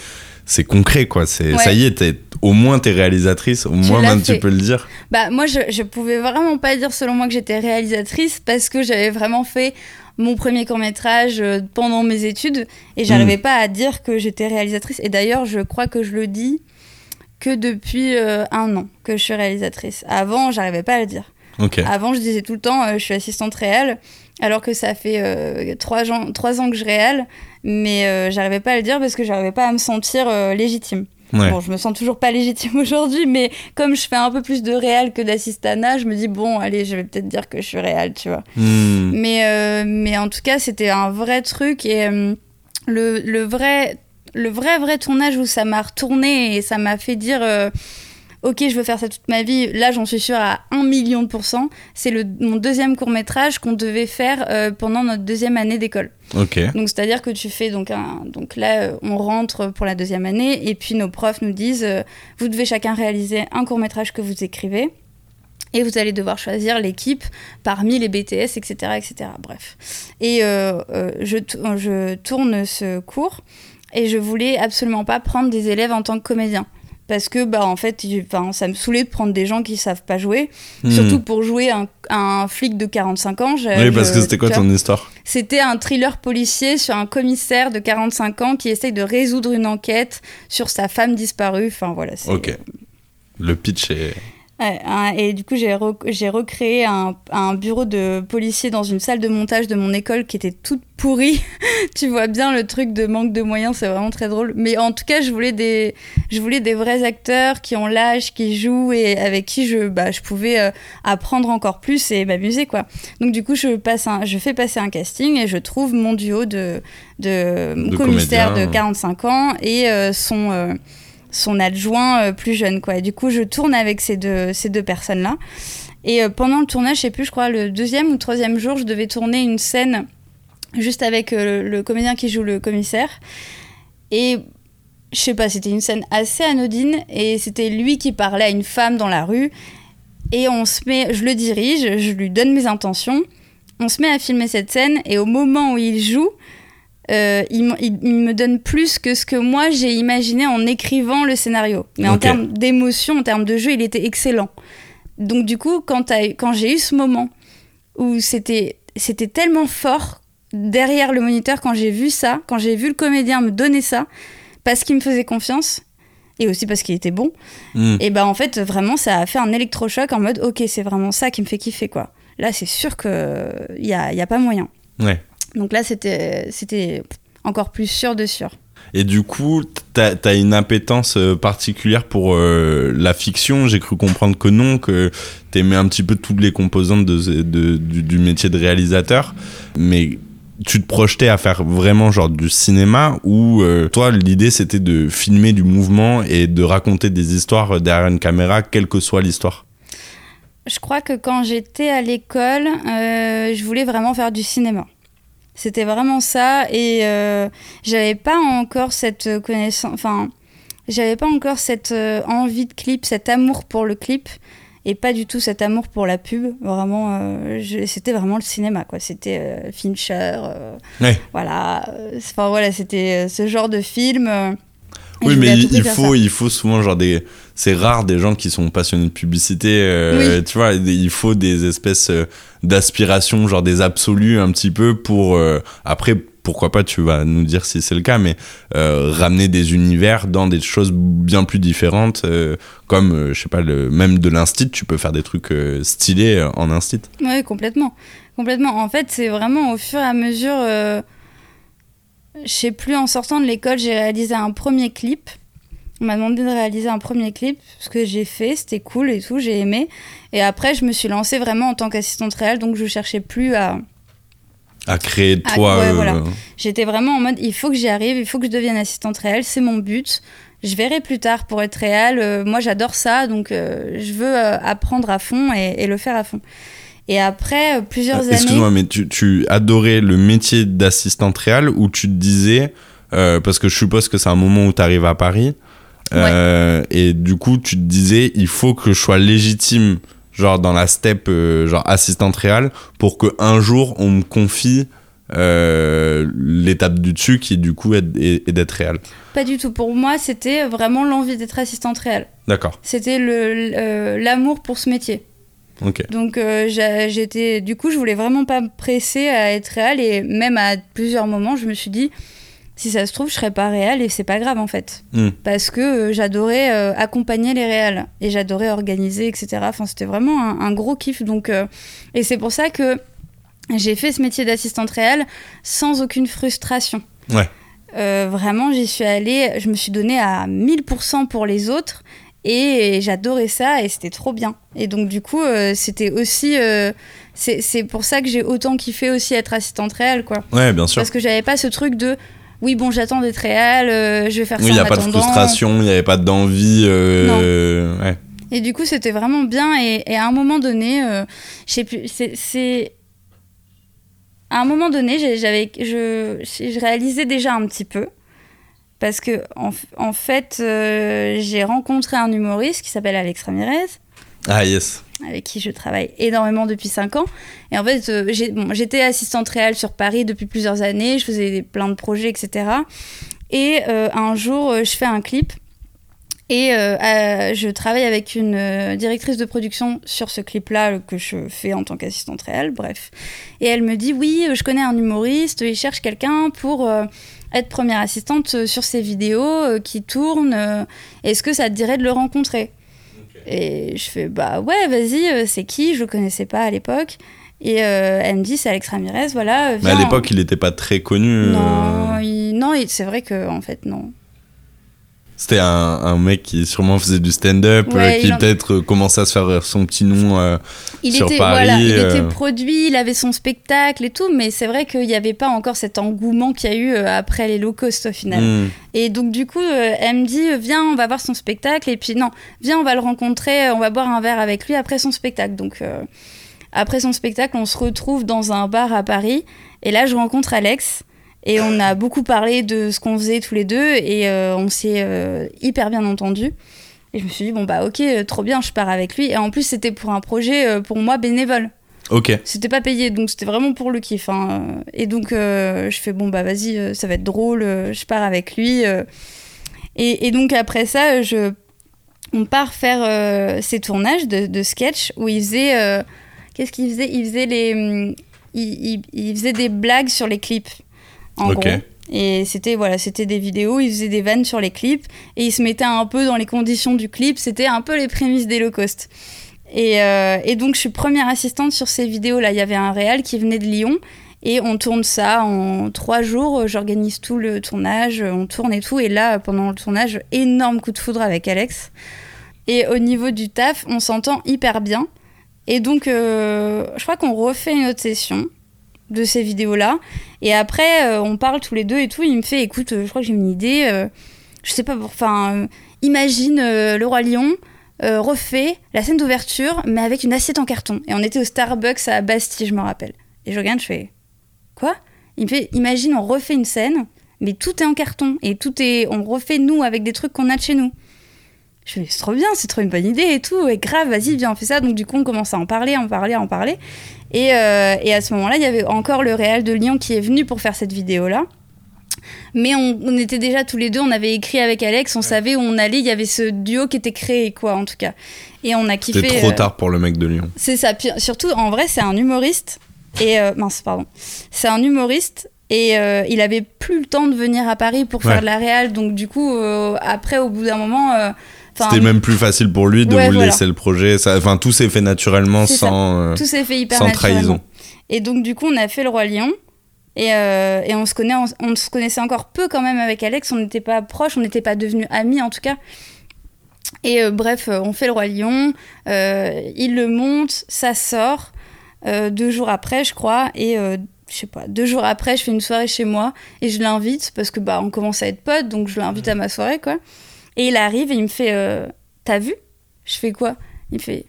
c'est concret, quoi. C'est Ouais. Ça y est, au moins t'es réalisatrice, au moins tu peux le dire. Bah moi je, je pouvais vraiment pas dire selon moi que j'étais réalisatrice parce que j'avais vraiment fait mon premier court métrage pendant mes études et j'arrivais pas à dire que j'étais réalisatrice et d'ailleurs je crois que je le dis que depuis euh, un an que je suis réalisatrice. Avant j'arrivais pas à le dire. Avant je disais tout le temps euh, je suis assistante réelle alors que ça fait euh, trois, ans, trois ans que je réelle mais euh, j'arrivais pas à le dire parce que j'arrivais pas à me sentir légitime. Ouais. Bon, je me sens toujours pas légitime aujourd'hui, mais comme je fais un peu plus de réel que d'assistana, je me dis bon, allez, je vais peut-être dire que je suis réel, tu vois. Hmm. Mais, mais en tout cas, c'était un vrai truc et le, le vrai, le vrai, vrai tournage où ça m'a retourné et ça m'a fait dire. Ok, je veux faire ça toute ma vie. Là, j'en suis sûre à 1 million de pourcents. C'est le- mon deuxième court métrage qu'on devait faire euh, pendant notre deuxième année d'école. Ok. Donc c'est-à-dire que tu fais donc un donc là euh, on rentre pour la deuxième année et puis nos profs nous disent euh, vous devez chacun réaliser un court métrage que vous écrivez et vous allez devoir choisir l'équipe parmi les BTS etc etc bref et euh, euh, je je tourne ce cours et je voulais absolument pas prendre des élèves en tant que comédien parce que bah en fait enfin, ça me saoulait de prendre des gens qui savent pas jouer Hmm. surtout pour jouer un, un flic de 45 ans je- Oui, parce je- que c'était quoi ton histoire? C'était un thriller policier sur un commissaire de 45 ans qui essaye de résoudre une enquête sur sa femme disparue. Enfin voilà. c'est- Ok. Le pitch est. Hein, et du coup, j'ai rec- j'ai recréé un, un bureau de policier dans une salle de montage de mon école qui était toute pourrie. tu vois bien le truc de manque de moyens, c'est vraiment très drôle. Mais en tout cas, je voulais des, je voulais des vrais acteurs qui ont l'âge, qui jouent et avec qui je, bah, je pouvais euh, apprendre encore plus et m'amuser quoi. Donc du coup, je passe, un, je fais passer un casting et je trouve mon duo de, de, De commissaire comédiens. de 45 ans et euh, son euh, son adjoint euh, plus jeune quoi. Et du coup, je tourne avec ces deux ces deux personnes là. Et euh, pendant le tournage, je sais plus, je crois le deuxième ou troisième jour, je devais tourner une scène juste avec euh, le comédien qui joue le commissaire. Et je sais pas, c'était une scène assez anodine et c'était lui qui parlait à une femme dans la rue. Et on se met, je le dirige, je lui donne mes intentions. On se met à filmer cette scène et au moment où il joue, euh, il, m- il- il me donne plus que ce que moi j'ai imaginé en écrivant le scénario. Mais en termes d'émotion, en termes de jeu, il était excellent. Donc du coup, quand, j'ai eu ce moment où c'était c'était tellement fort derrière le moniteur quand j'ai vu ça, quand j'ai vu le comédien me donner ça, parce qu'il me faisait confiance et aussi parce qu'il était bon, Hmm. et ben en fait vraiment ça a fait un électrochoc en mode ok c'est vraiment ça qui me fait kiffer quoi. Là c'est sûr que il y a, y a pas moyen. Ouais. Donc là c'était c'était encore plus sûr de sûr. Et du coup, t'as as une appétence euh, particulière pour euh, la fiction. J'ai cru comprendre que non, que t'aimais un petit peu toutes les composantes de, de- du, du métier de réalisateur. Mais tu te projetais à faire vraiment genre du cinéma ou euh, toi, l'idée c'était de filmer du mouvement et de raconter des histoires derrière une caméra, quelle que soit l'histoire? Je crois que quand j'étais à l'école, euh, je voulais vraiment faire du cinéma. C'était vraiment ça et euh, j'avais pas encore cette connaissance, enfin, j'avais pas encore cette euh, envie de clip, cet amour pour le clip et pas du tout cet amour pour la pub. Vraiment, euh, c'était vraiment le cinéma, quoi. C'était Fincher, Ouais. voilà. Enfin voilà, c'était ce genre de film. Oui, mais il, faut, il faut souvent genre des. C'est rare des gens qui sont passionnés de publicité. euh, Tu vois, il faut des espèces euh, d'aspirations, genre des absolus un petit peu pour. euh, après, pourquoi pas, tu vas nous dire si c'est le cas, mais euh, ramener des univers dans des choses bien plus différentes, euh, comme, euh, je sais pas, le, même de l'instit, tu peux faire des trucs euh, stylés euh, en instit. Oui, complètement. Complètement. En fait, c'est vraiment au fur et à mesure. Je sais plus, en sortant de l'école, j'ai réalisé un premier clip. On m'a demandé de réaliser un premier clip, ce que j'ai fait, c'était cool et tout, j'ai aimé. Et après, je me suis lancée vraiment en tant qu'assistante réelle, donc je cherchais plus à. À créer Ah, toi. ouais, euh, voilà. J'étais vraiment en mode, il faut que j'y arrive, il faut que je devienne assistante réelle, c'est mon but. Je verrai plus tard pour être réelle. Euh, moi, j'adore ça, donc euh, je veux apprendre à fond et, et le faire à fond. Et après euh, plusieurs années. Excuse-moi, mais tu, tu adorais le métier d'assistante réelle ou tu te disais, euh, parce que je suppose que c'est un moment où tu arrives à Paris, euh, et du coup tu te disais, il faut que je sois légitime, genre dans la step, euh, genre assistante réelle, pour que un jour on me confie l'étape du dessus qui du coup est, est- est d'être réelle. Pas du tout. Pour moi, c'était vraiment l'envie d'être assistante réelle. D'accord, C'était l'amour pour ce métier. Donc euh, j'étais, du coup, je voulais vraiment pas me presser à être réelle et même à plusieurs moments, je me suis dit, si ça se trouve, je serais pas réelle et c'est pas grave en fait, Hmm. parce que euh, j'adorais euh, accompagner les réels et j'adorais organiser, etc. Enfin, c'était vraiment un, un gros kiff. Donc, et c'est pour ça que j'ai fait ce métier d'assistante réelle sans aucune frustration. Ouais. Vraiment, j'y suis allée, je me suis donnée à 1000% pour les autres et j'adorais ça et c'était trop bien. Et donc, du coup, euh, c'était aussi. euh, c'est pour ça que j'ai autant kiffé aussi être assistante réelle, quoi. Ouais, bien sûr. Parce que j'avais pas ce truc de. Oui, bon, j'attends d'être réelle, euh, je vais faire Oui, ça il n'y a pas de frustration, il n'y avait pas d'envie. ouais. Et du coup, c'était vraiment bien. Et, et à un moment donné, je sais plus, c'est-. À un moment donné, j'avais, je, je réalisais déjà un petit peu. Parce que, en, fait, euh, j'ai rencontré un humoriste qui s'appelle Alex Ramirez, Ah, yes. avec qui je travaille énormément depuis 5 ans. Et en fait, euh, bon, j'étais assistante réelle sur Paris depuis plusieurs années, je faisais des- plein de projets, etc. Et euh, un jour, je fais un clip et euh, euh, je travaille avec une euh, directrice de production sur ce clip-là que je fais en tant qu'assistante réelle, bref. Et elle me dit oui, je connais un humoriste, il cherche quelqu'un pour être première assistante euh, sur ses vidéos euh, qui tournent. euh, Est-ce que ça te dirait de le rencontrer? Et je fais bah ouais, vas-y, c'est qui? Je le connaissais pas à l'époque. Et euh, elle me dit c'est Alex Ramirez, voilà. Mais à l'époque, il n'était pas très connu. euh, Non, il- non, il- c'est vrai que en fait non. C'était un, un mec qui sûrement faisait du stand-up, Ouais, euh, qui en- peut-être euh, commençait à se faire son petit nom. euh, Il Sur était Paris, voilà, il était produit, il avait son spectacle et tout, mais c'est vrai qu'il n'y avait pas encore cet engouement qu'il y a eu après les low cost au final. hmm. Et donc du coup, elle me dit viens, on va voir son spectacle et puis non, viens, on va le rencontrer, on va boire un verre avec lui après son spectacle. Donc après son spectacle, on se retrouve dans un bar à Paris et là je rencontre Alex et on a beaucoup parlé de ce qu'on faisait tous les deux et euh, on s'est euh, hyper bien entendu. Et je me suis dit bon bah ok, euh, trop bien, je pars avec lui et en plus c'était pour un projet euh, pour moi bénévole. Ok. C'était pas payé, donc c'était vraiment pour le kiff. hein. Et donc, je fais bon, bah vas-y, ça va être drôle, je pars avec lui. Et, et donc, après ça, je, on part faire ces tournages de, de sketch où il faisait. Qu'est-ce qu'il faisait? Il faisait les. hum, Il, il- il faisait des blagues sur les clips, en Ok. gros. Et c'était voilà, c'était des vidéos, il faisait des vannes sur les clips et il se mettait un peu dans les conditions du clip. C'était un peu les prémices des low cost. Et, euh, et donc, je suis première assistante sur ces vidéos-là. Il y avait un réal qui venait de Lyon et on tourne ça en trois jours. J'organise tout le tournage, on tourne et tout. Et là, pendant le tournage, énorme coup de foudre avec Alex. Et au niveau du taf, on s'entend hyper bien. Et donc, euh, je crois qu'on refait une autre session de ces vidéos-là. Et après, euh, on parle tous les deux et tout. Il me fait, écoute, euh, je crois que j'ai une idée. euh, je sais pas, enfin, imagine le roi lion refait la scène d'ouverture, mais avec une assiette en carton. Et on était au Starbucks à Bastille, je me rappelle. Et je regarde, je fais, quoi? Il me fait, imagine, on refait une scène, mais tout est en carton et tout est, on refait nous avec des trucs qu'on a de chez nous. Je fais, c'est trop bien, c'est trop une bonne idée et tout, et grave, vas-y, viens, on fait ça. Donc du coup, on commence à en parler, en parler, à en parler. Et, euh, et à ce moment-là, il y avait encore le réal de Lyon qui est venu pour faire cette vidéo-là. Mais on, on était déjà tous les deux, on avait écrit avec Alex, on savait où on allait, il y avait ce duo qui était créé, quoi, en tout cas. Et on a kiffé. C'était trop euh, tard pour le mec de Lyon. c'est ça. Puis, surtout, en vrai, c'est un humoriste. Et euh, mince, pardon. C'est un humoriste. Et euh, il avait plus le temps de venir à Paris pour faire de la réal. Donc, du coup, après, au bout d'un moment. C'était même plus facile pour lui de Ouais, vous voilà. laisser le projet. Enfin, tout s'est fait naturellement sans, euh, tout s'est fait hyper sans trahison. Et donc, du coup, on a fait le Roi Lion. Et, euh, et on, se connaît, on, on se connaissait encore peu quand même avec Alex. On n'était pas proches, on n'était pas devenus amis en tout cas. Et euh, bref, on fait le Roi Lion. euh, il le monte, ça sort. deux jours après, je crois. Et je sais pas, deux jours après, je fais une soirée chez moi. Et je l'invite parce que bah, on commence à être potes. Donc je l'invite à ma soirée, quoi. Et il arrive et il me fait euh, T'as vu? Je fais quoi? Il me fait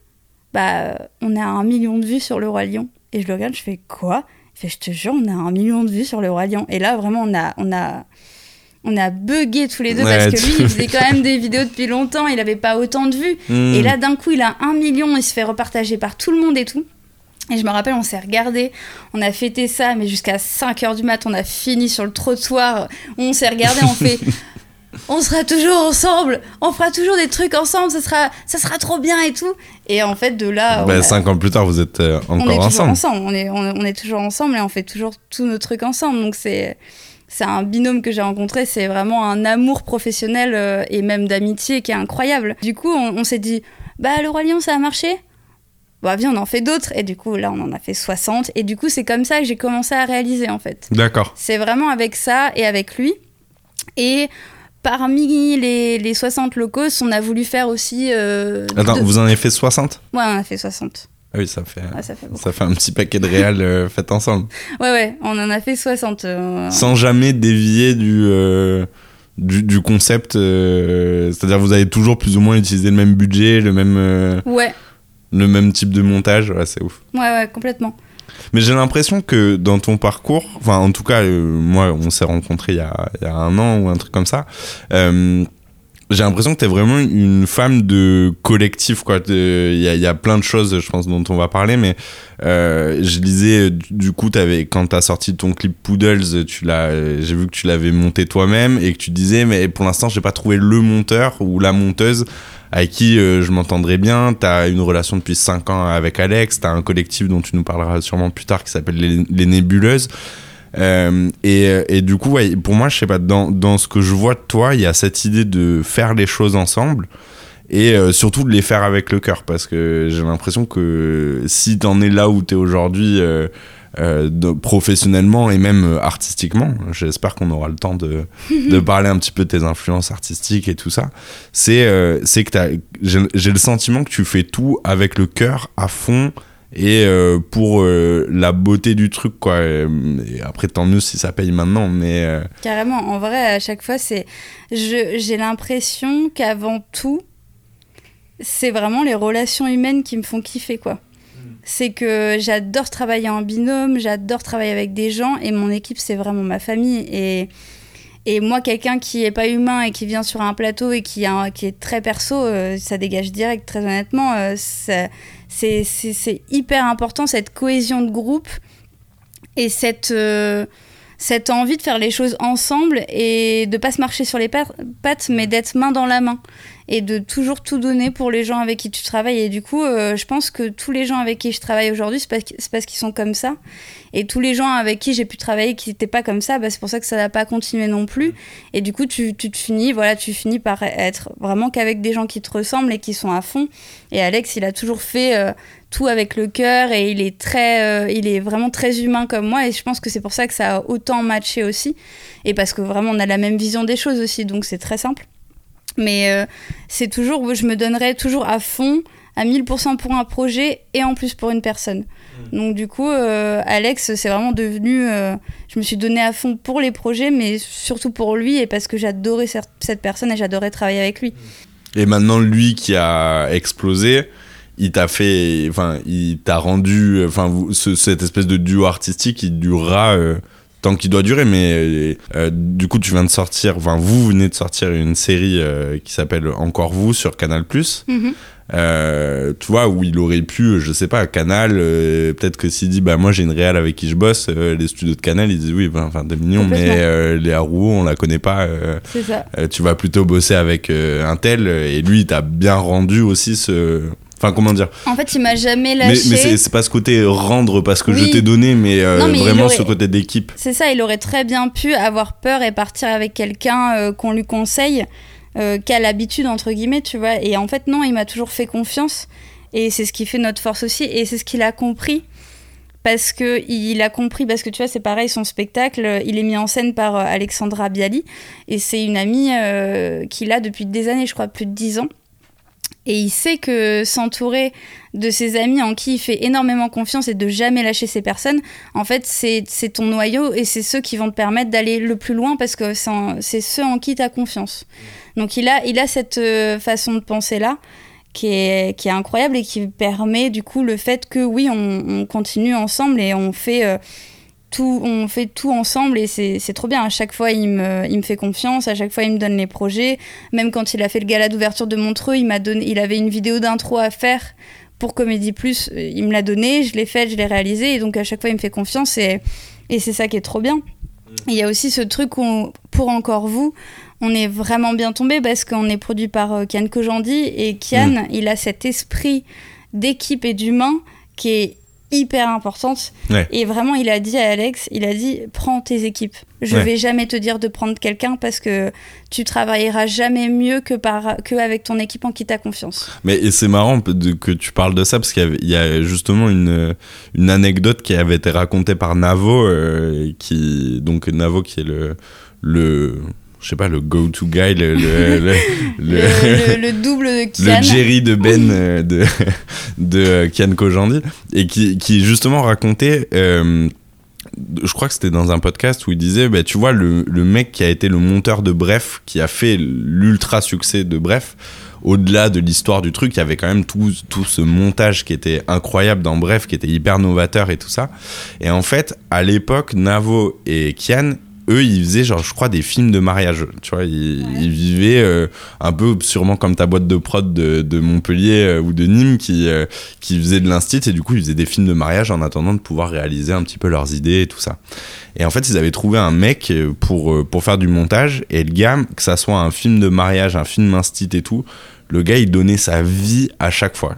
Bah, euh, on a un million de vues sur le Roi Lion. Et je le regarde, je fais Quoi? Il fait Je te jure, on a un million de vues sur le Roi Lion. Et là, vraiment, on a. On a on a bugué tous les deux Ouais, parce que lui, il faisait quand même des vidéos depuis longtemps, il avait pas autant de vues. Hmm. Et là, d'un coup, il a un million, il se fait repartager par tout le monde et tout. Et je me rappelle, on s'est regardé, on a fêté ça, mais jusqu'à 5h du mat, on a fini sur le trottoir, on s'est regardé, on fait on sera toujours ensemble, on fera toujours des trucs ensemble, ça sera, ça sera trop bien et tout. Et en fait, de là, Bah, a- cinq ans plus tard, vous êtes euh, on est encore ensemble. ensemble. On est, on, on est toujours ensemble et on fait toujours tous nos trucs ensemble. Donc c'est c'est un binôme que j'ai rencontré, c'est vraiment un amour professionnel euh, et même d'amitié qui est incroyable. Du coup, on, on s'est dit, bah le Roi Lion, ça a marché Bah viens, on en fait d'autres. Et du coup, là, on en a fait 60. Et du coup, c'est comme ça que j'ai commencé à réaliser en fait. D'accord. C'est vraiment avec ça et avec lui. Et parmi les, les 60 locaux, on a voulu faire aussi... euh, Attends, vous en avez fait 60 Ouais, on a fait 60. Ah oui, ça fait, Ouais, ça fait ça fait un petit paquet de réals euh, fait ensemble. Ouais, ouais, on en a fait 60. euh, Sans jamais dévier du, euh, du, du concept. C'est-à-dire, vous avez toujours plus ou moins utilisé le même budget, le même, Ouais, le même type de montage. Ouais, c'est ouf. ouais, ouais, complètement. Mais j'ai l'impression que dans ton parcours, enfin en tout cas, euh, moi on s'est rencontrés il y, a, il y a un an ou un truc comme ça, euh, j'ai l'impression que tu es vraiment une femme de collectif. quoi. Il y, a- plein de choses, je pense, dont on va parler, mais euh, je lisais, du coup, avais, quand tu as sorti ton clip Poodles, j'ai vu que tu l'avais monté toi-même et que tu disais, mais pour l'instant, j'ai pas trouvé le monteur ou la monteuse avec qui euh, je m'entendrais bien. Tu as une relation depuis 5 ans avec Alex, tu as un collectif dont tu nous parleras sûrement plus tard qui s'appelle les, Les Nébuleuses. Euh, et, et du coup, ouais, pour moi, je sais pas, dans, dans ce que je vois de toi, il y a cette idée de faire les choses ensemble et euh, surtout de les faire avec le cœur parce que j'ai l'impression que si t'en es là où t'es aujourd'hui euh, euh, professionnellement et même euh, artistiquement, j'espère qu'on aura le temps de, de parler un petit peu de tes influences artistiques et tout ça, c'est euh, que j'ai le sentiment que tu fais tout avec le cœur à fond et euh, pour euh, la beauté du truc quoi et après tant mieux si ça paye maintenant mais euh, Carrément, en vrai, à chaque fois, c'est. J'ai l'impression qu'avant tout, c'est vraiment les relations humaines qui me font kiffer, quoi. C'est que j'adore travailler en binôme, j'adore travailler avec des gens, et mon équipe, c'est vraiment ma famille. Et, Et moi, quelqu'un qui est pas humain et qui vient sur un plateau et qui, est très perso, euh, ça dégage direct, très honnêtement. Euh, c'est hyper important, cette cohésion de groupe et cette, euh, cette envie de faire les choses ensemble et de pas se marcher sur les pattes, mais d'être main dans la main et de toujours tout donner pour les gens avec qui tu travailles. Et du coup, euh, je pense que tous les gens avec qui je travaille aujourd'hui, c'est parce, qu'ils sont comme ça. Et tous les gens avec qui j'ai pu travailler qui n'étaient pas comme ça, bah, c'est pour ça que ça n'a pas continué non plus. Et du coup, tu, tu finis, voilà, tu finis par être vraiment qu'avec des gens qui te ressemblent et qui sont à fond. Et Alex, il a toujours fait euh, tout avec le cœur et il est très, euh, il est vraiment très humain comme moi. Et je pense que c'est pour ça que ça a autant matché aussi. Et parce que vraiment, on a la même vision des choses aussi. Donc c'est très simple. Mais euh, c'est toujours, je me donnerais toujours à fond, à 1000% pour un projet et en plus pour une personne. Mm. Donc du coup, euh, Alex, c'est vraiment devenu, euh, je me suis donné à fond pour les projets, mais surtout pour lui et parce que j'adorais cette personne et j'adorais travailler avec lui. Et maintenant, lui qui a explosé, il t'a fait, enfin, il t'a rendu, enfin, cette espèce de duo artistique, il durera tant qu'il doit durer, mais euh, du coup, tu viens de sortir, enfin, vous venez de sortir une série euh, qui s'appelle Encore vous sur Canal. Euh, tu vois, où il aurait pu, je sais pas, Canal, peut-être que s'il dit, bah moi j'ai une réal avec qui je bosse, les studios de Canal, ils disent oui, ben, enfin des millions, mais Léa Roux, on la connaît pas. Ça. tu vas plutôt bosser avec un tel, et lui, il t'a bien rendu aussi ce, Enfin, comment dire En fait, il m'a jamais lâché. Mais, mais c'est pas ce côté rendre parce que je t'ai donné, mais, euh, vraiment ce côté d'équipe. C'est ça, il aurait très bien pu avoir peur et partir avec quelqu'un euh, qu'on lui conseille, euh, qui a l'habitude, entre guillemets, tu vois. Et en fait, non, il m'a toujours fait confiance. Et c'est ce qui fait notre force aussi. Et c'est ce qu'il a compris. Parce que il a compris, parce que tu vois, c'est pareil, son spectacle, il est mis en scène par Alexandra Bialy. Et c'est une amie qu'il a depuis des années, je crois, plus de dix ans. Et il sait que s'entourer de ses amis en qui il fait énormément confiance et de jamais lâcher ces personnes, en fait, c'est ton noyau et c'est ceux qui vont te permettre d'aller le plus loin parce que c'est ceux en qui tu as confiance. Donc il a, il a cette euh, façon de penser-là qui est, qui est incroyable et qui permet du coup le fait que oui, on, continue ensemble et on fait... Euh, on fait tout ensemble et c'est trop bien. À chaque fois, il me, il me fait confiance, à chaque fois, il me donne les projets. Même quand il a fait le gala d'ouverture de Montreux, il, m'a donné, il avait une vidéo d'intro à faire pour Comédie Plus. Euh, il me l'a donné, je l'ai fait, je l'ai réalisé. Et donc, à chaque fois, il me fait confiance et, et c'est ça qui est trop bien. Il y a aussi ce truc où, pour encore vous, on est vraiment bien tombé parce qu'on est produit par euh, Kian Kojandi et Kian, mm. il a cet esprit d'équipe et d'humain qui est hyper importante. Et vraiment, il a dit à Alex, il a dit, prends tes équipes. Je vais jamais te dire de prendre quelqu'un parce que tu travailleras jamais mieux que, par, que avec ton équipe en qui tu as confiance. Mais c'est marrant que tu parles de ça parce qu'il y, a justement une, une anecdote qui avait été racontée par Navo, euh, qui, donc Navo qui est le, le je sais pas, le go-to guy, le, le, le, double de Kian. Le Jerry de Ben euh, de, de Kian Kojandi, et qui, qui justement racontait, euh, je crois que c'était dans un podcast où il disait, bah, tu vois, le, le mec qui a été le monteur de Bref, qui a fait l'ultra succès de Bref, au-delà de l'histoire du truc, il y avait quand même tout, tout ce montage qui était incroyable dans Bref, qui était hyper novateur et tout ça. Et en fait, à l'époque, Navo et Kian, eux, ils faisaient, genre, je crois, des films de mariage. Tu vois, ils, vivaient euh, un peu sûrement comme ta boîte de prod de, Montpellier euh, ou de Nîmes qui, euh, qui faisait de l'instit et du coup, ils faisaient des films de mariage en attendant de pouvoir réaliser un petit peu leurs idées et tout ça. Et en fait, ils avaient trouvé un mec pour, pour faire du montage et le gars, que ça soit un film de mariage, un film instit et tout, le gars, il donnait sa vie à chaque fois.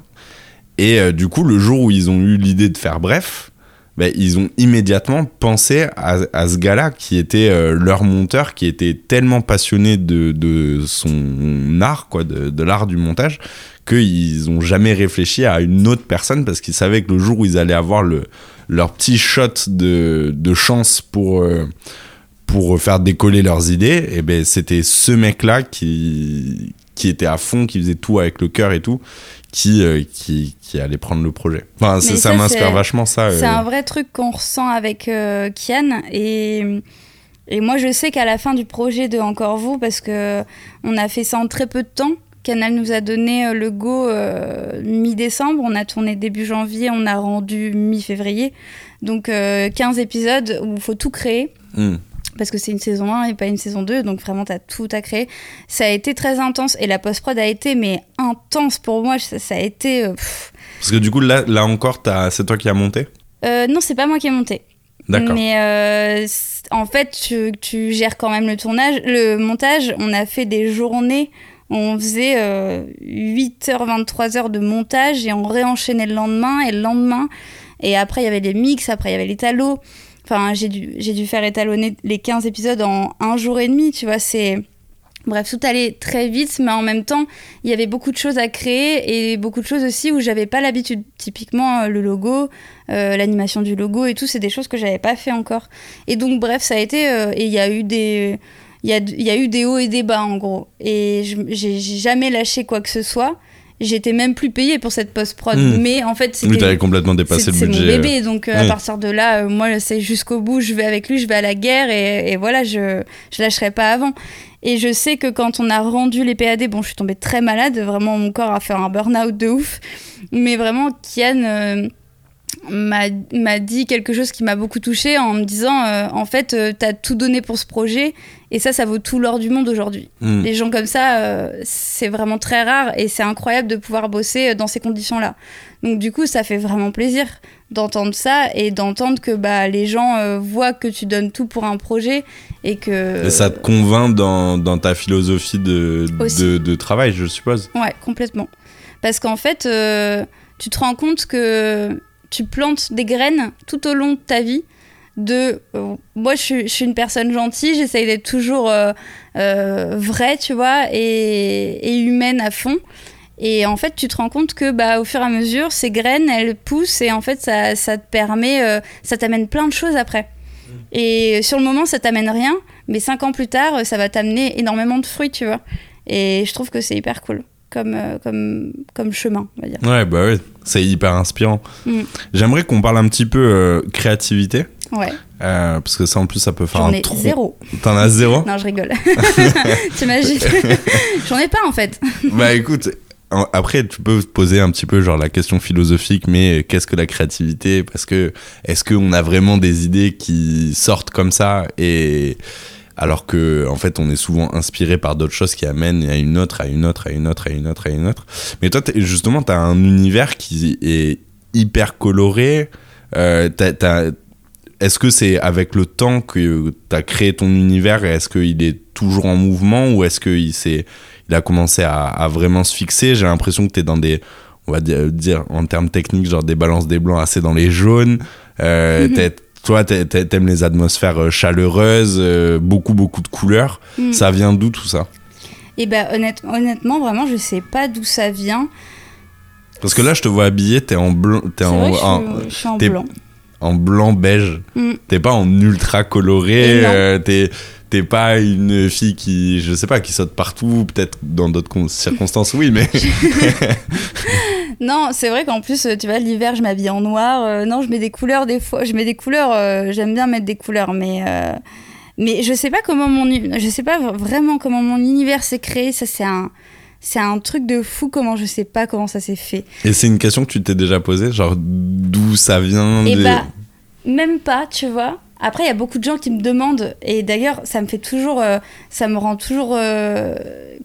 Et du coup, le jour où ils ont eu l'idée de faire Bref, ben, ils ont immédiatement pensé à, à ce gars-là qui était euh, leur monteur, qui était tellement passionné de, son art, quoi, de, l'art du montage, qu'ils ont jamais réfléchi à une autre personne parce qu'ils savaient que le jour où ils allaient avoir le, leur petit shot de, chance pour, euh, pour faire décoller leurs idées, et ben, c'était ce mec-là qui, qui était à fond, qui faisait tout avec le cœur et tout, qui, euh, qui, qui, allait prendre le projet. Enfin, ça, m'inspire vachement ça. C'est euh. un vrai truc qu'on ressent avec euh, Kian et, et moi je sais qu'à la fin du projet de Encore vous, parce que on a fait ça en très peu de temps, Canal nous a donné le go mi-décembre, on a tourné début janvier, on a rendu mi-février, donc 15 épisodes où il faut tout créer. Hmm parce que c'est une saison 1 et pas une saison 2, donc vraiment t'as tout à créer. Ça a été très intense et la post-prod a été mais intense pour moi, ça, ça a été... euh. Parce que du coup, là, là encore, c'est toi qui as monté? Euh, non, c'est pas moi qui ai monté. D'accord. Mais euh, en fait, tu, tu gères quand même le tournage, le montage. On a fait des journées, on faisait euh, 8h, 23h de montage et on réenchaînait le lendemain et le lendemain. Et après, il y avait les mix, après, il y avait les talos. Enfin, j'ai dû, faire étalonner les 15 épisodes en un jour et demi, tu vois, c'est... Bref, tout allait très vite, mais en même temps, il y avait beaucoup de choses à créer et beaucoup de choses aussi où j'avais pas l'habitude. Typiquement, euh, le logo, euh, l'animation du logo et tout, c'est des choses que j'avais pas fait encore. Et donc, bref, ça a été. euh, et il y a eu des. Il y a, eu des hauts et des bas, en gros. Et j'ai jamais lâché quoi que ce soit. J'étais même plus payée pour cette post-prod. Hmm. Mais en fait, c'était. t'avais complètement dépassé C'est le c'est budget. mon bébé, donc euh, à partir de là, euh, moi, c'est jusqu'au bout, je vais avec lui, je vais à la guerre, et, et voilà, je, je lâcherai pas avant. Et je sais que quand on a rendu les PAD, bon, je suis tombée très malade, vraiment, mon corps a fait un burn-out de ouf, mais vraiment, Kian euh, m'a m'a dit quelque chose qui m'a beaucoup touchée en me disant, euh, en fait, euh, t'as tout donné pour ce projet, et ça, ça vaut tout l'or du monde aujourd'hui. Hmm. Les gens comme ça, euh, c'est vraiment très rare et c'est incroyable de pouvoir bosser dans ces conditions-là. Donc du coup, ça fait vraiment plaisir d'entendre ça et d'entendre que bah, les gens euh, voient que tu donnes tout pour un projet et que... Et ça te convainc dans, dans ta philosophie de, Aussi. de, de travail, je suppose. Ouais, complètement. Parce qu'en fait, euh, tu te rends compte que tu plantes des graines tout au long de ta vie. De, euh, moi, je suis, je suis une personne gentille, j'essaye d'être toujours euh, euh, vraie, tu vois, et, et humaine à fond. Et en fait, tu te rends compte que, bah, au fur et à mesure, ces graines, elles poussent et en fait, ça, ça te permet, euh, ça t'amène plein de choses après. Et sur le moment, ça t'amène rien, mais cinq ans plus tard, ça va t'amener énormément de fruits, tu vois. Et je trouve que c'est hyper cool comme, euh, comme, comme chemin, on va dire. Ouais, bah ouais, c'est hyper inspirant. Mm. J'aimerais qu'on parle un petit peu créativité, Ouais, euh, parce que ça en plus ça peut faire j'en un ai trou. zéro. T'en as zéro Non, je rigole. T'imagines J'en ai pas en fait. Bah écoute, après tu peux te poser un petit peu genre la question philosophique, mais qu'est-ce que la créativité? Parce que est-ce qu'on a vraiment des idées qui sortent comme ça? Et alors que en fait on est souvent inspiré par d'autres choses qui amènent à une autre, à une autre, à une autre, à une autre, à une autre. Mais toi justement t'as un univers qui est hyper coloré. Euh, t'as- t'as- est-ce que c'est avec le temps que tu as créé ton univers et est-ce qu'il est toujours en mouvement ou est-ce qu'il s'est il a commencé à, à vraiment se fixer? J'ai l'impression que tu es dans des, on va dire, en termes techniques, genre des balances des blancs assez dans les jaunes. Euh, t'es- toi, t'aimes les atmosphères euh, chaleureuses, euh, beaucoup, beaucoup de couleurs. Mm. Ça vient d'où tout ça? Et bah honnête- honnêtement, vraiment, je sais pas d'où ça vient. Parce que là, je te vois habillé, t'es en blanc, t'es en, vrai je, en, suis- je suis en blanc. En blanc beige. Mm. T'es pas en ultra coloré. Euh, t'es t'es pas une fille qui, je sais pas, qui saute partout. Peut-être dans d'autres con- circonstances, oui, mais Non, c'est vrai qu'en plus, tu vois, l'hiver, je m'habille en noir. Euh, non, je mets des couleurs des fois. Je mets des couleurs. euh, J'aime bien mettre des couleurs, mais euh, mais je sais pas comment mon je sais pas vraiment comment mon univers s'est créé. Ça, c'est un c'est un truc de fou. Comment je sais pas comment ça s'est fait. Et c'est une question que tu t'es déjà posée, genre d'où ça vient Et des- bah, même pas, tu vois. Après, il y a beaucoup de gens qui me demandent, et d'ailleurs, ça me fait toujours, euh, ça me rend toujours, euh,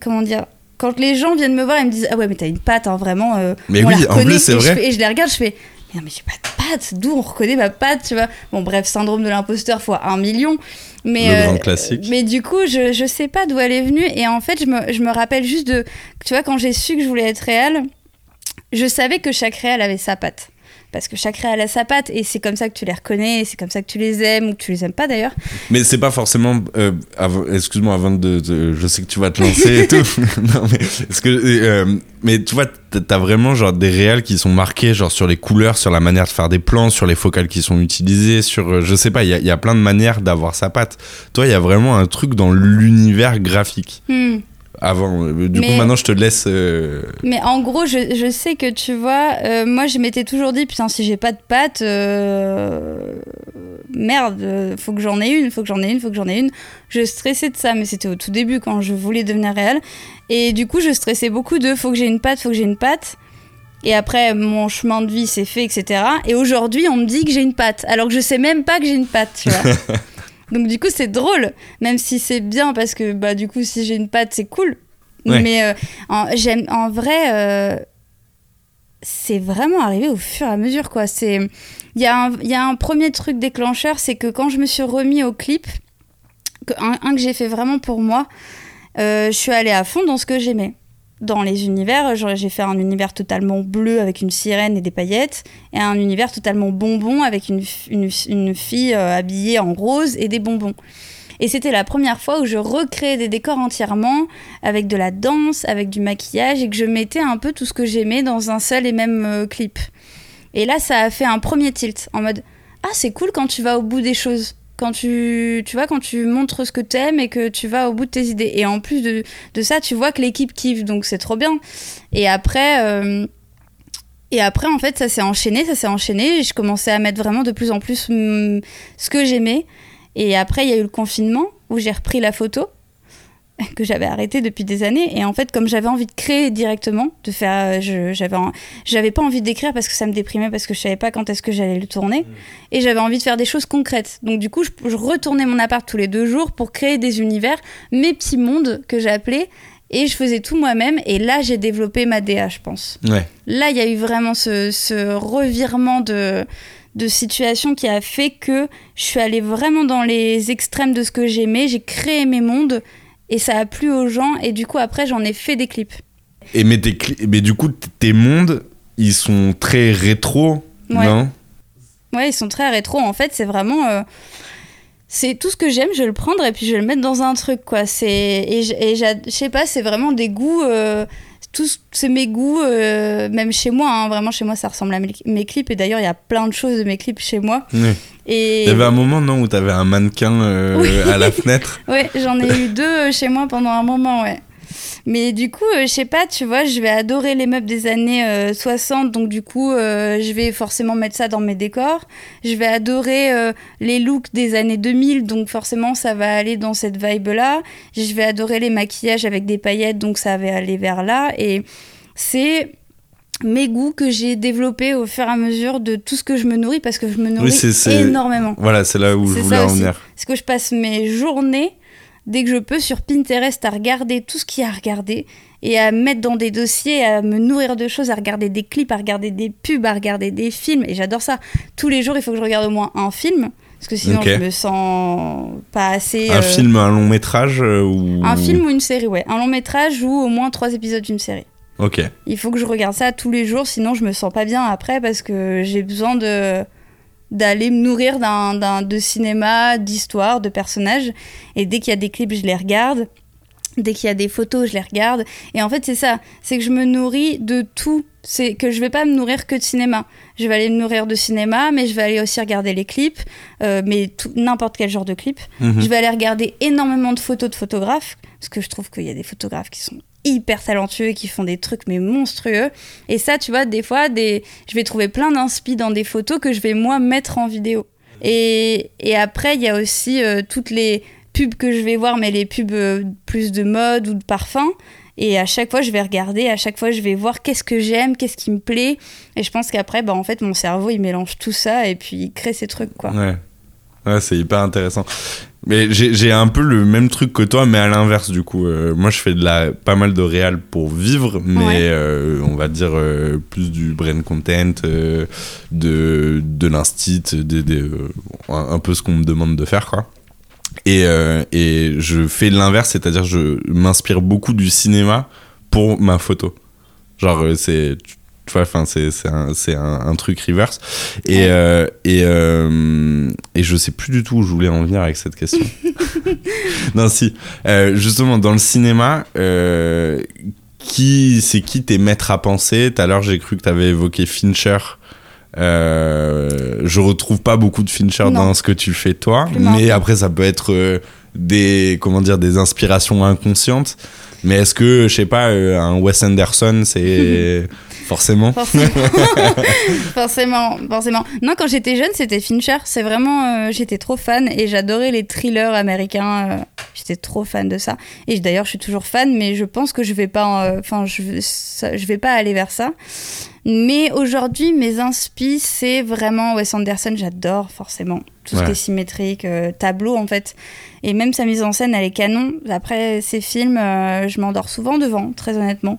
comment dire, quand les gens viennent me voir et me disent, ah ouais, mais t'as une patte, hein, vraiment. euh, Mais on oui, la en plus, c'est je vrai. Et je les regarde, je fais, mais non, mais j'ai pas de patte, d'où on reconnaît ma patte, tu vois. Bon, bref, syndrome de l'imposteur fois un million. Mais, Le euh, classique. mais du coup, je, je sais pas d'où elle est venue, et en fait, je me, je me rappelle juste de, tu vois, quand j'ai su que je voulais être réelle, je savais que chaque réel avait sa patte. Parce que chaque réel a sa patte, et c'est comme ça que tu les reconnais, c'est comme ça que tu les aimes, ou que tu les aimes pas d'ailleurs. Mais c'est pas forcément. euh, Excuse-moi, avant de, de- Je sais que tu vas te lancer et tout. non, mais. Est-ce que. euh, mais tu vois, t'as- vraiment genre des réels qui sont marqués, genre sur les couleurs, sur la manière de faire des plans, sur les focales qui sont utilisées, sur. euh, Je sais pas, il y a, il y a plein de manières d'avoir sa patte. Toi, il y a vraiment un truc dans l'univers graphique. Hmm. Avant. euh, Du coup, maintenant, je te laisse. euh, Mais en gros, je, je sais que tu vois, euh, moi je m'étais toujours dit, putain, si j'ai pas de patte, euh, merde, faut que j'en ai une, faut que j'en ai une, faut que j'en ai une. Je stressais de ça, mais c'était au tout début quand je voulais devenir réelle. Et du coup, je stressais beaucoup de faut que j'ai une patte, faut que j'ai une patte. Et après, mon chemin de vie s'est fait, etc. Et aujourd'hui, on me dit que j'ai une patte, alors que je sais même pas que j'ai une patte, tu vois. Donc du coup, c'est drôle, même si c'est bien parce que bah du coup, si j'ai une patte, c'est cool. Mais euh, en, j'aime en vrai, euh, c'est vraiment arrivé au fur et à mesure quoi. C'est il y, a un- il y a un premier truc déclencheur, c'est que quand je me suis remis au clip, un que j'ai fait vraiment pour moi, euh, je suis allée à fond dans ce que j'aimais. Dans les univers, j'ai fait un univers totalement bleu avec une sirène et des paillettes, et un univers totalement bonbon avec une, une fille euh, habillée en rose et des bonbons. Et c'était la première fois où je recréais des décors entièrement, avec de la danse, avec du maquillage, et que je mettais un peu tout ce que j'aimais dans un seul et même euh, clip. Et là, ça a fait un premier tilt, en mode Ah, c'est cool quand tu vas au bout des choses. Quand tu, tu vois, quand tu montres ce que t'aimes et que tu vas au bout de tes idées. Et en plus de, de ça, tu vois que l'équipe kiffe, donc c'est trop bien. Et après, euh, et après, en fait, ça s'est enchaîné, ça s'est enchaîné. Et je commençais à mettre vraiment de plus en plus hum, ce que j'aimais. Et après, il y a eu le confinement où j'ai repris la photo que j'avais arrêté depuis des années. Et en fait, comme j'avais envie de créer directement, de faire, euh, je- j'avais, j'avais pas envie d'écrire parce que ça me déprimait, parce que je savais pas quand est-ce que j'allais le tourner. Et j'avais envie de faire des choses concrètes. Donc du coup, je, je retournais mon appart tous les deux jours pour créer des univers, mes petits mondes que j'appelais. Et je faisais tout moi-même. Et là, j'ai développé ma DA, je pense. Ouais. Là, il y a eu vraiment ce, ce revirement de, de situation qui a fait que je suis allée vraiment dans les extrêmes de ce que j'aimais. J'ai créé mes mondes et ça a plu aux gens. Et du coup, après, j'en ai fait des clips. Et mais, tes cli- mais du coup, tes mondes, ils sont très rétro, Ouais. non? Ouais, ils sont très rétro. En fait, c'est vraiment. euh, c'est tout ce que j'aime, je vais le prendre et puis je vais le mettre dans un truc, quoi. C'est et et je sais pas, c'est vraiment des goûts. euh, tous c'est mes goûts, euh, même chez moi. hein. vraiment, chez moi, ça ressemble à mes, mes clips. Et d'ailleurs, il y a plein de choses de mes clips chez moi. Et Il y avait un moment, non, où t'avais un mannequin euh, Oui. à la fenêtre. ouais, j'en ai eu deux euh, chez moi pendant un moment, ouais. Mais du coup, euh, je sais pas, tu vois, je vais adorer les meubles des années euh, 60, donc du coup, euh, je vais forcément mettre ça dans mes décors. Je vais adorer euh, les looks des années 2000, donc forcément, ça va aller dans cette vibe-là. Je vais adorer les maquillages avec des paillettes, donc ça va aller vers là. Et c'est mes goûts que j'ai développés au fur et à mesure de tout ce que je me nourris, parce que je me nourris c'est- c'est- énormément. Voilà, c'est là où je voulais en venir. Parce que je passe mes journées, dès que je peux, sur Pinterest à regarder tout ce qu'il y a à regarder et à mettre dans des dossiers, à me nourrir de choses, à regarder des clips, à regarder des pubs, à regarder des films. Et j'adore ça. Tous les jours, il faut que je regarde au moins un film. Parce que sinon, je me sens pas assez. Un euh, film, un long métrage euh, ou... Un film ou une série, ouais. Un long métrage ou au moins trois épisodes d'une série. Ok. Il faut que je regarde ça tous les jours, sinon je me sens pas bien après parce que j'ai besoin de d'aller me nourrir d'un, de cinéma, d'histoire, de personnages. Et dès qu'il y a des clips, je les regarde. Dès qu'il y a des photos, je les regarde. Et en fait, c'est ça. C'est que je me nourris de tout. C'est que je vais pas me nourrir que de cinéma. Je vais aller me nourrir de cinéma, mais je vais aller aussi regarder les clips, euh, mais n'importe quel genre de clip. Mhm. Je vais aller regarder énormément de photos de photographes, parce que je trouve qu'il y a des photographes qui sont hyper talentueux qui font des trucs mais monstrueux. Et ça, tu vois, des fois, des... je vais trouver plein d'inspi dans des photos que je vais moi mettre en vidéo. Et, et après, il y a aussi euh, toutes les pubs que je vais voir, mais les pubs euh, plus de mode ou de parfum. Et à chaque fois, je vais regarder, à chaque fois, je vais voir qu'est-ce que j'aime, qu'est-ce qui me plaît. Et je pense qu'après, bah, en fait, mon cerveau, il mélange tout ça et puis il crée ces trucs, quoi. Ouais. Ouais, c'est hyper intéressant. Mais j'ai un peu le même truc que toi, mais à l'inverse du coup. Euh, moi, je fais de la, pas mal de réal pour vivre, mais Ouais. euh, on va dire euh, plus du brain content, de, de l'instit, des- des, un, peu ce qu'on me demande de faire, quoi. Et, et je fais l'inverse, c'est-à-dire je m'inspire beaucoup du cinéma pour ma photo. Genre, c'est. Tu vois, enfin, c'est un, c'est un, un truc reverse. Et, euh, et, euh, et je sais plus du tout où je voulais en venir avec cette question. non, si. Euh, justement, dans le cinéma, euh, qui, c'est qui tes maîtres à penser? Tout à l'heure, j'ai cru que tu avais évoqué Fincher. Euh, je retrouve pas beaucoup de Fincher Non. dans ce que tu fais toi, mais après ça peut être euh, des comment dire des inspirations inconscientes. Mais est-ce que je sais pas euh, un Wes Anderson c'est forcément? Forcément. forcément, forcément. Non, quand j'étais jeune, c'était Fincher. C'est vraiment, euh, j'étais trop fan et j'adorais les thrillers américains. euh, j'étais trop fan de ça. Et d'ailleurs, je suis toujours fan, mais je pense que je vais pas, euh, enfin, je, ça- je vais pas aller vers ça. Mais aujourd'hui, mes inspi, c'est vraiment Wes Anderson. J'adore forcément tout ce qui est symétrique, euh, tableau en fait. Et même sa mise en scène, elle est canon. Après ces films, euh, je m'endors souvent devant, très honnêtement.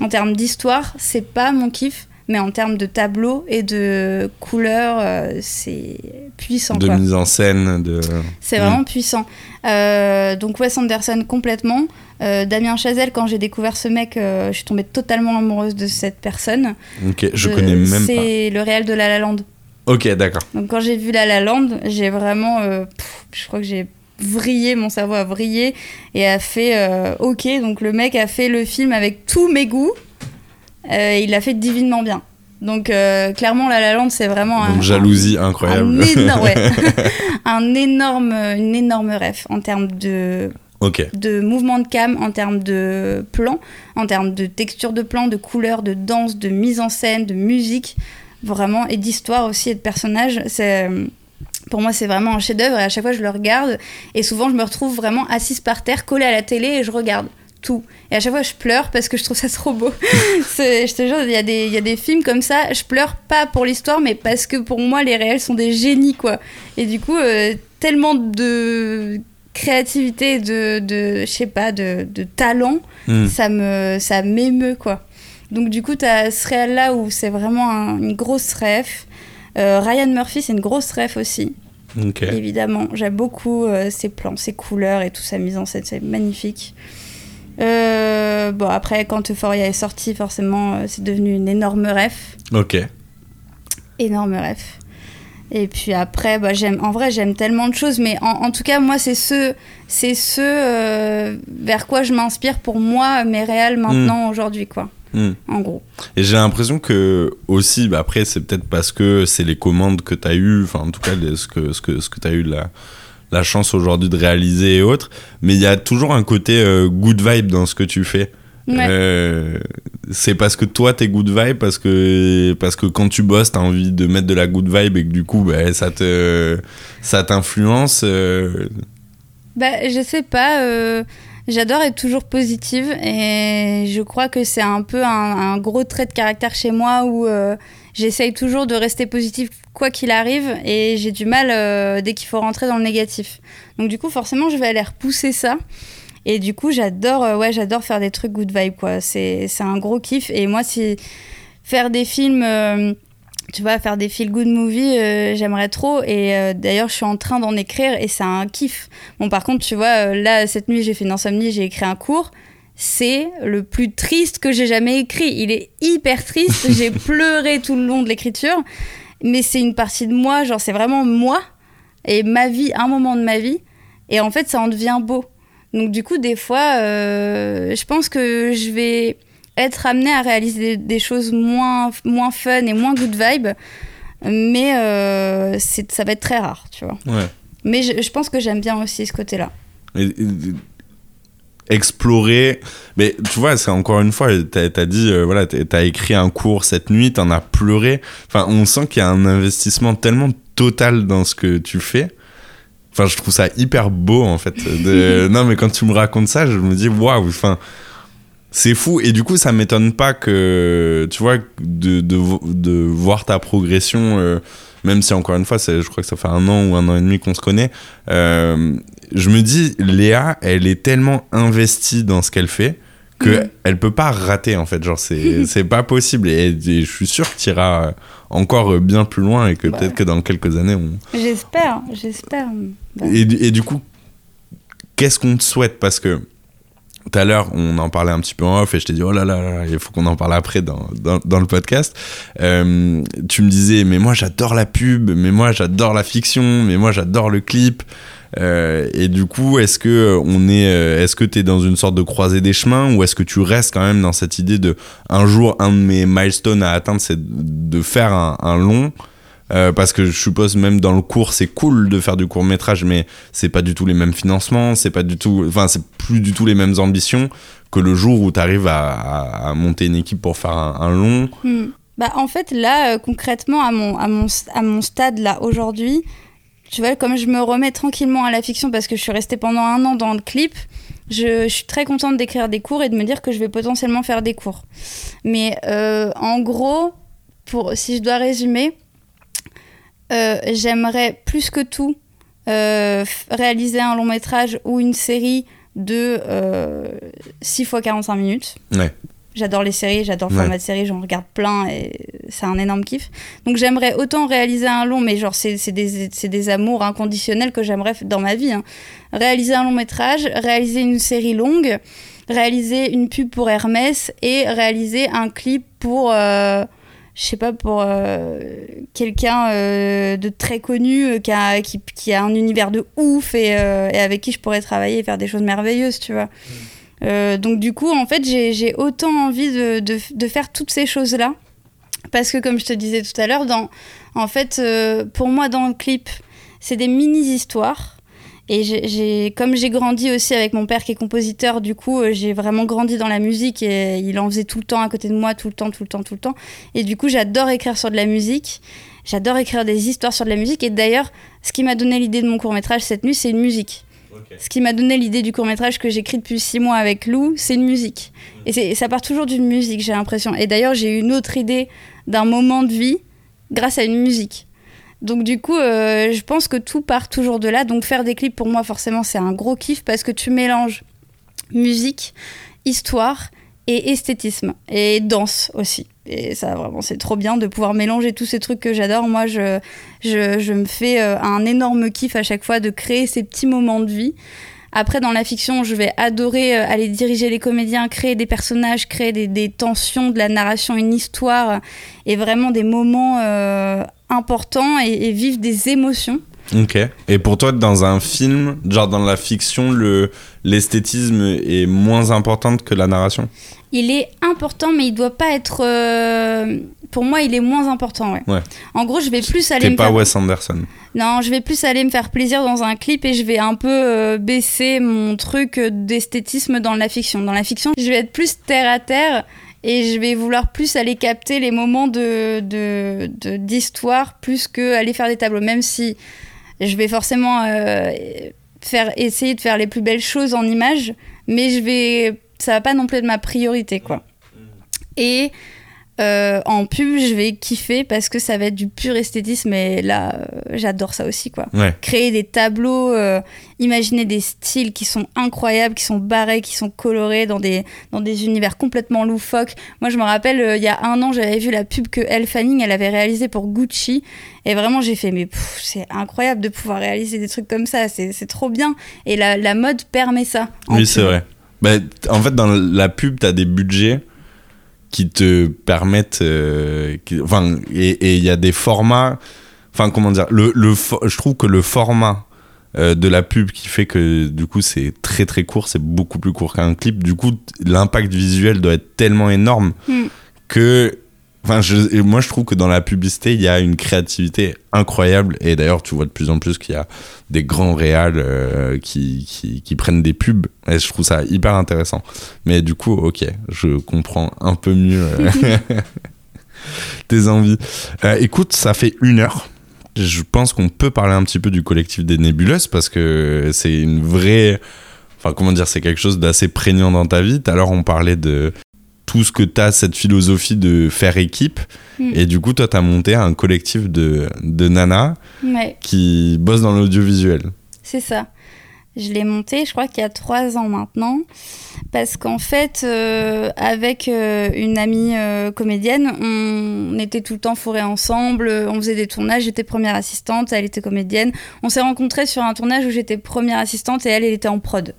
En termes d'histoire, c'est pas mon kiff, mais en termes de tableau et de couleurs, euh, c'est puissant. De quoi. mise en scène, de. C'est Mm. vraiment puissant. Euh, donc Wes Anderson complètement. Euh, Damien Chazelle, quand j'ai découvert ce mec, je suis tombée totalement amoureuse de cette personne. Ok, je connais même pas. C'est le réel de La La Land. Ok, d'accord. Donc quand j'ai vu La La Land, j'ai vraiment, pff, je crois que j'ai vrillé, mon cerveau a vrillé et a fait ok. Donc le mec a fait le film avec tous mes goûts. Euh, il l'a fait divinement bien. Donc euh, clairement La La Land c'est vraiment un, jalousie incroyable. un énorme, ouais. un énorme, une énorme ref en termes de de mouvement de cam, en termes de plan, en termes de texture de plan, de couleur, de danse, de mise en scène, de musique, vraiment, et d'histoire aussi et de personnages. C'est pour moi, c'est vraiment un chef-d'œuvre et à chaque fois, je le regarde et souvent, je me retrouve vraiment assise par terre, collée à la télé et je regarde tout. Et à chaque fois, je pleure parce que je trouve ça trop beau. Je te jure, il y, a des- y a des films comme ça, je pleure pas pour l'histoire, mais parce que pour moi, les réels sont des génies, quoi. Et du coup, euh, tellement de créativité, de, de je sais pas, de, de talent, Hmm. ça me ça m'émeut, quoi. Donc du coup, t'as ce réel-là où c'est vraiment un- une grosse ref. Euh, Ryan Murphy, c'est une grosse ref aussi, évidemment. J'aime beaucoup euh, ses plans, ses couleurs et tout sa mise en scène, c'est magnifique. Euh, bon, après, quand Euphoria est sorti, forcément, euh, c'est devenu une énorme ref. Ok. Énorme ref. Et puis après, bah, j'aime, en vrai, j'aime tellement de choses, mais en, en tout cas, moi, c'est ce, c'est ce euh, vers quoi je m'inspire pour moi, mes réels maintenant, aujourd'hui, quoi. Hmm. En gros. Et j'ai l'impression que aussi, bah après, c'est peut-être parce que c'est les commandes que tu as eues, enfin en tout cas les- ce que, ce que, ce que tu as eu la, la chance aujourd'hui de réaliser et autres, mais il y a toujours un côté euh, good vibe dans ce que tu fais. Ouais. Euh, c'est parce que toi t'es good vibe, parce que, parce que quand tu bosses, t'as envie de mettre de la good vibe et que du coup bah, ça te ça t'influence. euh, Bah, je sais pas. euh, J'adore être toujours positive et je crois que c'est un peu un, un gros trait de caractère chez moi où j'essaye toujours de rester positive quoi qu'il arrive et j'ai du mal euh, dès qu'il faut rentrer dans le négatif. Donc du coup, forcément, je vais aller repousser ça. Et du coup, j'adore euh, ouais, j'adore faire des trucs good vibe quoi. C'est un gros kiff et moi si faire des films euh, tu vois, faire des feel good movies, j'aimerais trop. Et d'ailleurs, je suis en train d'en écrire et c'est un kiff. Bon, par contre, tu vois, là, cette nuit, j'ai fait une insomnie, j'ai écrit un cours. C'est le plus triste que j'ai jamais écrit. Il est hyper triste. j'ai pleuré tout le long de l'écriture. Mais c'est une partie de moi, genre, c'est vraiment moi et ma vie, un moment de ma vie. Et en fait, ça en devient beau. Donc, du coup, des fois, euh, je pense que je vais être amenée à réaliser des, des choses moins, moins fun et moins good vibe. Mais euh, ça va être très rare, tu vois. ouais. Mais je, je pense que j'aime bien aussi ce côté-là. Et- et- explorer. Mais tu vois c'est encore une fois t'as as dit euh, voilà t'as- écrit un cours cette nuit t'en as pleuré. Enfin on sent qu'il y a un investissement tellement total dans ce que tu fais. Enfin je trouve ça hyper beau en fait de- non mais quand tu me racontes ça je me dis waouh enfin c'est fou. Et du coup ça m'étonne pas que tu vois de, de voir ta progression euh, même si encore une fois je crois que ça fait un an ou un an et demi qu'on se connaît euh, je me dis Léa elle est tellement investie dans ce qu'elle fait que Mhm. elle peut pas rater en fait genre c'est pas possible et, et je suis sûr que tu iras encore bien plus loin et que Bah. peut-être que dans quelques années on, J'espère, j'espère. Bah, et, et du coup, qu'est-ce qu'on te souhaite? Parce que tout à l'heure, on en parlait un petit peu en off et je t'ai dit, oh là là, il faut qu'on en parle après dans, dans, le podcast. Euh, tu me disais, mais moi j'adore la pub, mais moi j'adore la fiction, mais moi j'adore le clip. Euh, et du coup, est-ce que euh, on est, est-ce que tu es dans une sorte de croisée des chemins ou est-ce que tu restes quand même dans cette idée de un jour un de mes milestones à atteindre, c'est de faire un long euh, parce que je suppose même dans le cours c'est cool de faire du court métrage mais c'est pas du tout les mêmes financements c'est pas du tout enfin c'est plus du tout les mêmes ambitions que le jour où tu arrives à, monter une équipe pour faire un, long hmm. Bah, en fait, là, euh, concrètement, à mon, à, mon, à mon stade, là, aujourd'hui, tu vois, comme je me remets tranquillement à la fiction parce que je suis restée pendant un an dans le clip, je, je suis très contente d'écrire des cours et de me dire que je vais potentiellement faire des cours. Mais euh, en gros, pour, si je dois résumer, euh, j'aimerais plus que tout euh, réaliser un long métrage ou une série de 6 fois 45 minutes. Ouais. J'adore les séries, j'adore le format de série, j'en regarde plein et c'est un énorme kiff. Donc j'aimerais autant réaliser un long, mais genre c'est des, des, amours inconditionnels que j'aimerais dans ma vie. Hein. Réaliser un long métrage, réaliser une série longue, réaliser une pub pour Hermès et réaliser un clip pour... Euh, je sais pas, pour euh, quelqu'un euh, de très connu qui, a, qui, qui, a un univers de ouf et, et, avec qui je pourrais travailler et faire des choses merveilleuses, tu vois. Mm. Euh, donc du coup, en fait, j'ai autant envie de, faire toutes ces choses-là. Parce que comme je te disais tout à l'heure, en fait, euh, pour moi, dans le clip, c'est des mini-histoires. Et comme j'ai grandi aussi avec mon père qui est compositeur, du coup, euh, j'ai vraiment grandi dans la musique et il en faisait tout le temps à côté de moi, tout le temps, tout le temps, tout le temps. Et du coup, j'adore écrire sur de la musique. J'adore écrire des histoires sur de la musique. Et d'ailleurs, ce qui m'a donné l'idée de mon court métrage cette nuit, c'est une musique. Ce qui m'a donné l'idée du court métrage que j'écris depuis six mois avec Lou, c'est une musique. Et ça part toujours d'une musique, j'ai l'impression. Et d'ailleurs, j'ai eu une autre idée d'un moment de vie grâce à une musique. Donc du coup, euh, je pense que tout part toujours de là. Donc faire des clips, pour moi, forcément, c'est un gros kiff parce que tu mélanges musique, histoire et esthétisme et danse aussi. Et ça, vraiment, c'est trop bien de pouvoir mélanger tous ces trucs que j'adore. Moi, je, me fais euh, un énorme kiff à chaque fois de créer ces petits moments de vie. Après, dans la fiction, je vais adorer euh, aller diriger les comédiens, créer des personnages, créer des, tensions, de la narration, une histoire et vraiment des moments importants et, et vivre des émotions. Ok. Et pour toi, dans un film, genre dans la fiction, le l'esthétisme est moins important que la narration? Il est important, mais il doit pas être. Euh, pour moi, il est moins important, ouais. ouais. En gros, je vais plus aller. T'es pas Wes Anderson. Non, je vais plus aller me faire plaisir dans un clip et je vais un peu euh, baisser mon truc d'esthétisme dans la fiction. Dans la fiction, je vais être plus terre à terre et je vais vouloir plus aller capter les moments de d'histoire plus que aller faire des tableaux, même si je vais forcément euh, faire, essayer de faire les plus belles choses en images, mais je vais, ça va pas non plus être ma priorité, quoi. Et euh, en pub, je vais kiffer parce que ça va être du pur esthétisme et là, euh, j'adore ça aussi, quoi. Créer des tableaux, euh, imaginer des styles qui sont incroyables, qui sont barrés, qui sont colorés dans des, dans des univers complètement loufoques. Moi, je me rappelle, il y a un an, j'avais vu la pub que Elle Fanning, elle avait réalisée pour Gucci et vraiment, j'ai fait, mais c'est incroyable de pouvoir réaliser des trucs comme ça, c'est trop bien. Et la, la mode permet ça. Oui, c'est vrai. Bah, en fait, dans la pub, tu as des budgets qui te permettent euh, enfin et il y a des formats enfin comment dire le, le je trouve que le format euh, de la pub qui fait que du coup c'est très très court c'est beaucoup plus court qu'un clip du coup l'impact visuel doit être tellement énorme hmm. que Enfin, moi, je trouve que dans la publicité, il y a une créativité incroyable. Et d'ailleurs, tu vois de plus en plus qu'il y a des grands réals euh, qui, prennent des pubs. Et je trouve ça hyper intéressant. Mais du coup, ok, je comprends un peu mieux euh, tes envies. Euh, écoute, ça fait une heure. Je pense qu'on peut parler un petit peu du collectif des nébuleuses parce que c'est une vraie. Enfin, comment dire, c'est quelque chose d'assez prégnant dans ta vie. Tout à l'heure, on parlait de tout ce que tu as, cette philosophie de faire équipe. Mm. Et du coup, toi, tu as monté un collectif de, de nanas qui bossent dans l'audiovisuel. C'est ça. Je l'ai monté, je crois qu'il y a trois ans maintenant, parce qu'en fait, euh, avec euh, une amie euh, comédienne, on, était tout le temps fourrés ensemble, on faisait des tournages, j'étais première assistante, elle était comédienne. On s'est rencontrés sur un tournage où j'étais première assistante et elle, elle était en prod.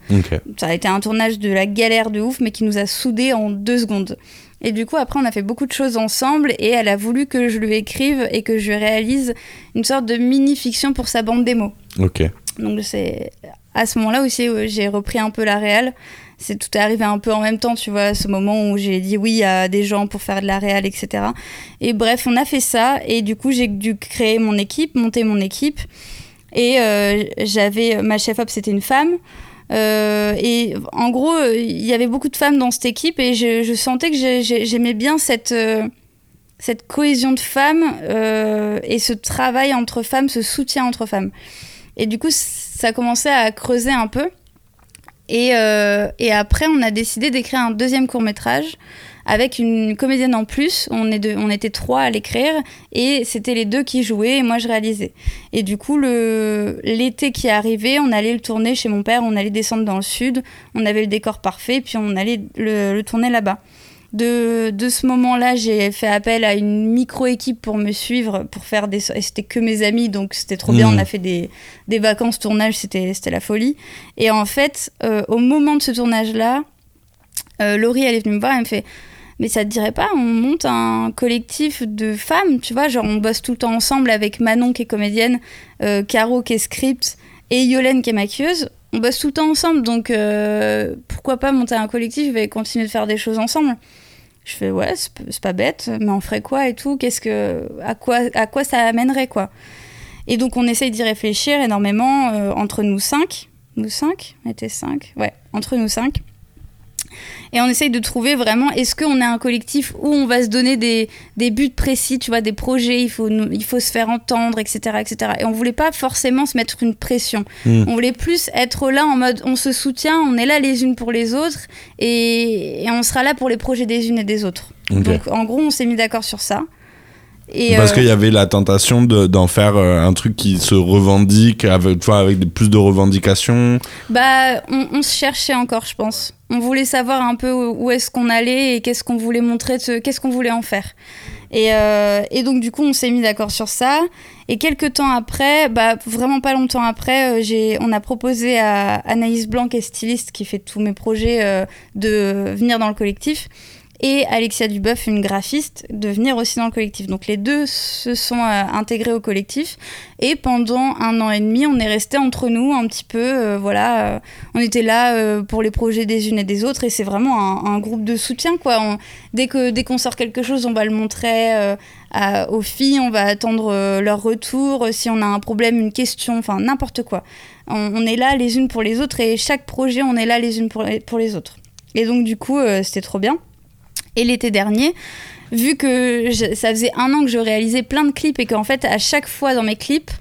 Ça a été un tournage de la galère de ouf, mais qui nous a soudés en deux secondes. Et du coup, après, on a fait beaucoup de choses ensemble et elle a voulu que je lui écrive et que je réalise une sorte de mini-fiction pour sa bande démo. Ok. Donc c'est à ce moment-là aussi, j'ai repris un peu la réal. C'est tout est arrivé un peu en même temps, tu vois, ce moment où j'ai dit oui à des gens pour faire de la réal, etc. Et bref, on a fait ça et du coup, j'ai dû créer mon équipe, monter mon équipe. Et euh, j'avais ma chef op, c'était une femme. Euh, et en gros, il y avait beaucoup de femmes dans cette équipe et je, sentais que j'aimais bien cette, euh, cette cohésion de femmes et ce travail entre femmes, ce soutien entre femmes. Et du coup, ça a commencé à creuser un peu. Et, euh, et après, on a décidé d'écrire un deuxième court métrage avec une comédienne en plus. On, est on était trois à l'écrire et c'était les deux qui jouaient et moi je réalisais. Et du coup, l'été qui est arrivé, on allait le tourner chez mon père, on allait descendre dans le sud, on avait le décor parfait, puis on allait le, tourner là-bas. De, de, ce moment-là, j'ai fait appel à une micro-équipe pour me suivre, pour faire des... Et c'était que mes amis, donc c'était trop bien. Mmh. On a fait des, des vacances tournage, c'était la folie. Et en fait, euh, au moment de ce tournage-là, euh, Laurie, elle est venue me voir, elle me fait mais ça te dirait pas, on monte un collectif de femmes, tu vois, genre on bosse tout le temps ensemble avec Manon qui est comédienne, euh, Caro qui est script et Yolène qui est maquilleuse. On bosse tout le temps ensemble, donc euh, pourquoi pas monter un collectif et continuer de faire des choses ensemble Je fais ouais, c'est pas bête, mais on ferait quoi et tout Qu'est-ce que, à quoi, à quoi ça amènerait quoi. Et donc on essaye d'y réfléchir énormément entre nous cinq, nous cinq, on était cinq, ouais, entre nous cinq et on essaye de trouver vraiment est-ce qu'on est un collectif où on va se donner des, des, buts précis, tu vois, des projets, il faut, il faut se faire entendre, etc., etc. Et on voulait pas forcément se mettre une pression. Hmm. On voulait plus être là en mode on se soutient, on est là les unes pour les autres et, on sera là pour les projets des unes et des autres. Donc en gros, on s'est mis d'accord sur ça. Parce euh, qu'il y avait la tentation d'en faire euh, un truc qui se revendique, avec, avec plus de revendications. Bah, on, on, se cherchait encore, je pense. On voulait savoir un peu où est-ce qu'on allait et qu'est-ce qu'on voulait montrer, qu'est-ce qu'on voulait en faire. Et, euh, et, donc du coup, on s'est mis d'accord sur ça. Et quelques temps après, bah, vraiment pas longtemps après, on a proposé à Anaïs Blanc, qui est styliste, qui fait tous mes projets, de venir dans le collectif et Alexia Duboeuf, une graphiste, de venir aussi dans le collectif. Donc les deux se sont euh, intégrés au collectif et pendant un an et demi, on est resté entre nous un petit peu. Euh, voilà, euh, on était là pour les projets des unes et des autres et c'est vraiment un, groupe de soutien quoi. dès que dès qu'on sort quelque chose, on va le montrer. aux filles, on va attendre leur retour, si on a un problème, une question, enfin n'importe quoi. On, est là les unes pour les autres et chaque projet, on est là les unes pour pour les autres. Et donc du coup, c'était trop bien. Et l'été dernier, vu que ça faisait un an que je réalisais plein de clips et qu'en fait, à chaque fois dans mes clips,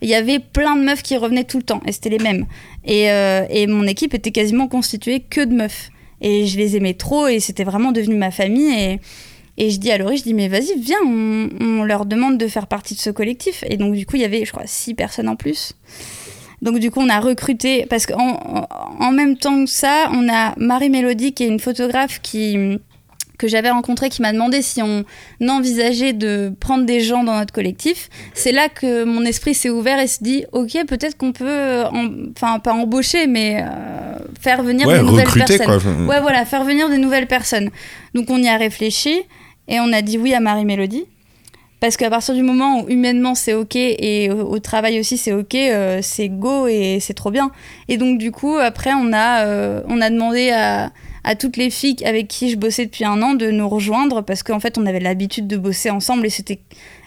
il y avait plein de meufs qui revenaient tout le temps et c'était les mêmes. Et, euh, et, mon équipe était quasiment constituée que de meufs. Et je les aimais trop et c'était vraiment devenu ma famille. Et, et je dis à Laurie, je dis, mais vas-y, viens, on, on, leur demande de faire partie de ce collectif. Et donc, du coup, il y avait, je crois, six personnes en plus. Donc, du coup, on a recruté, parce qu'en en même temps que ça, on a Marie Mélodie, qui est une photographe qui que j'avais rencontré qui m'a demandé si on envisageait de prendre des gens dans notre collectif, c'est là que mon esprit s'est ouvert et se dit ok peut-être qu'on peut, euh, enfin pas embaucher mais euh, faire venir des nouvelles personnes. Ouais voilà faire venir des nouvelles personnes. Donc on y a réfléchi et on a dit oui à Marie Mélodie. Parce qu'à partir du moment où humainement c'est ok et au, travail aussi c'est ok, euh, c'est go et c'est trop bien. Et donc du coup après on a, on a demandé à, à toutes les filles avec qui je bossais depuis un an de nous rejoindre parce qu'en fait on avait l'habitude de bosser ensemble et c'était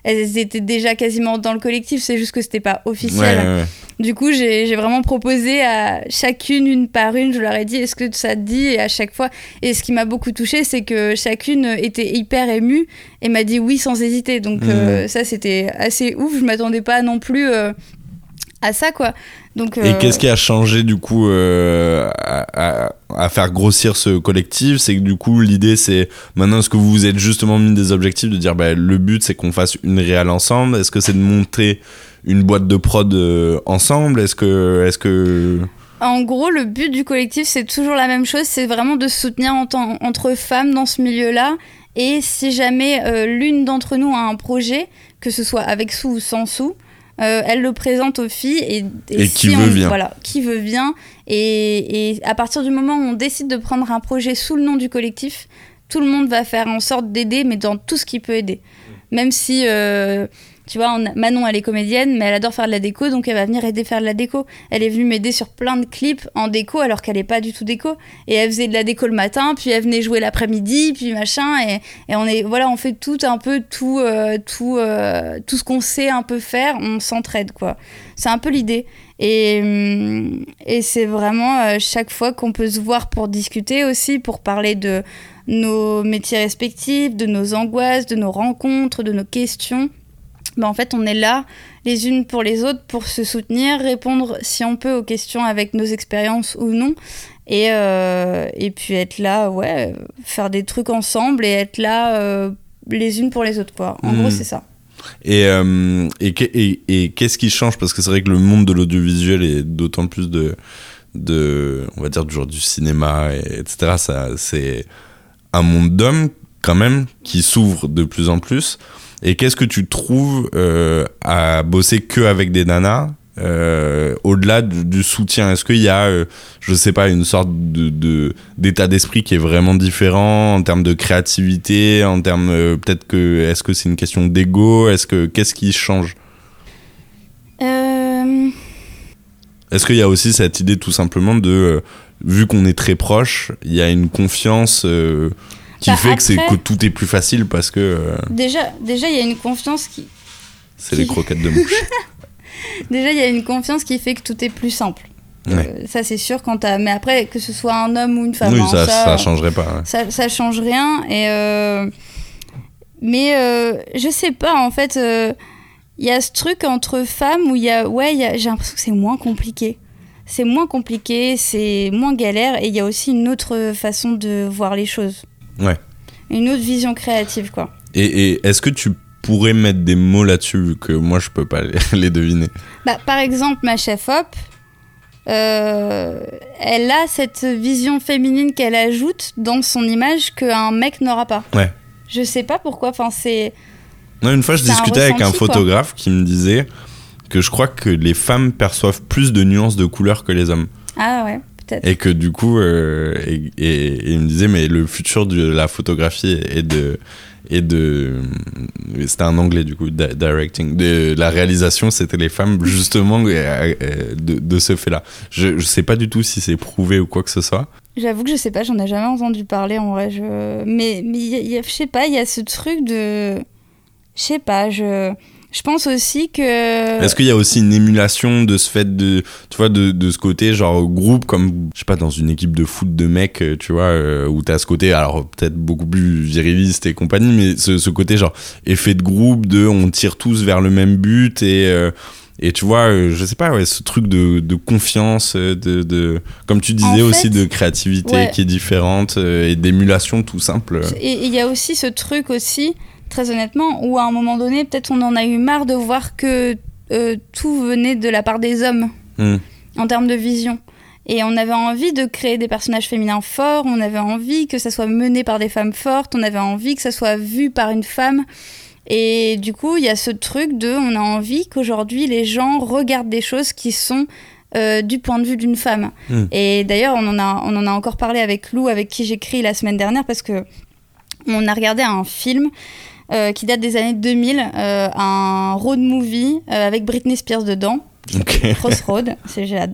elles étaient déjà quasiment dans le collectif. C'est juste que c'était pas officiel. Du coup j'ai vraiment proposé à chacune une par une. Je leur ai dit est-ce que ça te dit? Et à chaque fois et ce qui m'a beaucoup touché c'est que chacune était hyper émue et m'a dit oui sans hésiter. Donc euh, ça c'était assez ouf. Je m'attendais pas non plus euh, à ça quoi. Donc, Et qu'est-ce qui a changé du coup euh, à, à, faire grossir ce collectif? C'est que du coup l'idée c'est maintenant est-ce que vous vous êtes justement mis des objectifs de dire bah, le but c'est qu'on fasse une réelle ensemble? Est-ce que c'est de monter une boîte de prod euh, ensemble? Est-ce que, est-ce que en gros, le but du collectif, c'est toujours la même chose, c'est vraiment de soutenir en entre femmes dans ce milieu-là. Et si jamais euh, l'une d'entre nous a un projet, que ce soit avec sous ou sans sous, euh, elle le présente aux filles et, et, qui veut bien. Voilà, qui veut bien. Et, à partir du moment où on décide de prendre un projet sous le nom du collectif, tout le monde va faire en sorte d'aider, mais dans tout ce qui peut aider. Même si euh, tu vois, Manon, elle est comédienne, mais elle adore faire de la déco, donc elle va venir aider faire de la déco. Elle est venue m'aider sur plein de clips en déco, alors qu'elle n'est pas du tout déco. Et elle faisait de la déco le matin, puis elle venait jouer l'après-midi, puis machin. Et, on est, voilà, on fait tout un peu, tout, euh, tout, euh, tout ce qu'on sait un peu faire, on s'entraide, quoi. C'est un peu l'idée. Et, et c'est vraiment euh, chaque fois qu'on peut se voir pour discuter aussi, pour parler de nos métiers respectifs, de nos angoisses, de nos rencontres, de nos questions. Bah, en fait, on est là les unes pour les autres pour se soutenir, répondre si on peut aux questions avec nos expériences ou non. Et, euh, et puis être là, ouais, faire des trucs ensemble et être là euh, les unes pour les autres, quoi. En gros, c'est ça. Et, euh, et, et, et qu'est-ce qui change? Parce que c'est vrai que le monde de l'audiovisuel et d'autant plus de, de, on va dire, du genre du cinéma, et, etc., ça, c'est un monde d'hommes, quand même, qui s'ouvre de plus en plus. Et qu'est-ce que tu trouves euh, à bosser que avec des nanas euh, au-delà du, du soutien? Est-ce qu'il y a, euh, je sais pas, une sorte de, de- d'état d'esprit qui est vraiment différent en termes de créativité, en termes euh, peut-être que est-ce que c'est une question d'ego? Est-ce que qu'est-ce qui change? Est-ce qu'il y a aussi cette idée tout simplement de vu qu'on est très proche, il y a une confiance qui Bah, fait que c'est après- que tout est plus facile parce que euh, déjà, déjà, il y a une confiance qui, c'est les croquettes de mouche. déjà, il y a une confiance qui fait que tout est plus simple. Euh, ça, c'est sûr. Quand t'as- mais après, que ce soit un homme ou une femme, oui, hein, ça, ça, ça changerait pas. ouais. ça, ça change rien. Et euh, mais je sais pas, en fait, il y a ce truc entre femmes où il y a, ouais, il y a- j'ai l'impression que c'est moins compliqué. C'est moins compliqué, c'est moins galère, et il y a aussi une autre façon de voir les choses. Ouais. Une autre vision créative, quoi. Et, et est-ce que tu pourrais mettre des mots là-dessus vu que moi je peux pas les, les deviner? Bah, par exemple, ma chef Hop, euh, elle a cette vision féminine qu'elle ajoute dans son image qu'un mec n'aura pas. Ouais. Je sais pas pourquoi, enfin c'est... Non, une fois, je un discutais avec un quoi. photographe qui me disait que je crois que les femmes perçoivent plus de nuances de couleurs que les hommes. Ah ouais, peut-être. Et que du coup, euh, et, et- et il me disait, mais le futur de la photographie et de. Et de. C'était un anglais du coup, di- directing. De la réalisation, c'était les femmes, justement, de, de ce fait-là. Je, je sais pas du tout si c'est prouvé ou quoi que ce soit. J'avoue que je sais pas, j'en ai jamais entendu parler en vrai. Je... Mais, mais y a- y a- je sais pas, il y a ce truc de... Je sais pas, je... Je pense aussi que... Est-ce qu'il y a aussi une émulation de ce fait de, tu vois, de, de ce côté genre groupe comme, je sais pas, dans une équipe de foot de mecs, euh, tu vois, euh, où t'as ce côté, alors peut-être beaucoup plus viriliste et compagnie, mais ce, ce côté genre effet de groupe, de on tire tous vers le même but et euh, et tu vois, euh, je sais pas, ouais, ce truc de, de confiance, de, de, comme tu disais En aussi, de créativité ouais. qui est différente euh, et d'émulation tout simple. Et il y a aussi ce truc aussi, très honnêtement, où à un moment donné, peut-être on en a eu marre de voir que euh, tout venait de la part des hommes Hmm. en termes de vision. Et on avait envie de créer des personnages féminins forts, on avait envie que ça soit mené par des femmes fortes, on avait envie que ça soit vu par une femme. Et du coup, il y a ce truc de, on a envie qu'aujourd'hui les gens regardent des choses qui sont euh, du point de vue d'une femme. Mm. Et d'ailleurs, on, en a- on en a encore parlé avec Lou, avec qui j'écris la semaine dernière, parce que on a regardé un film euh, qui date des années 2000, euh, un road movie euh, avec Britney Spears dedans. Ok. Crossroad.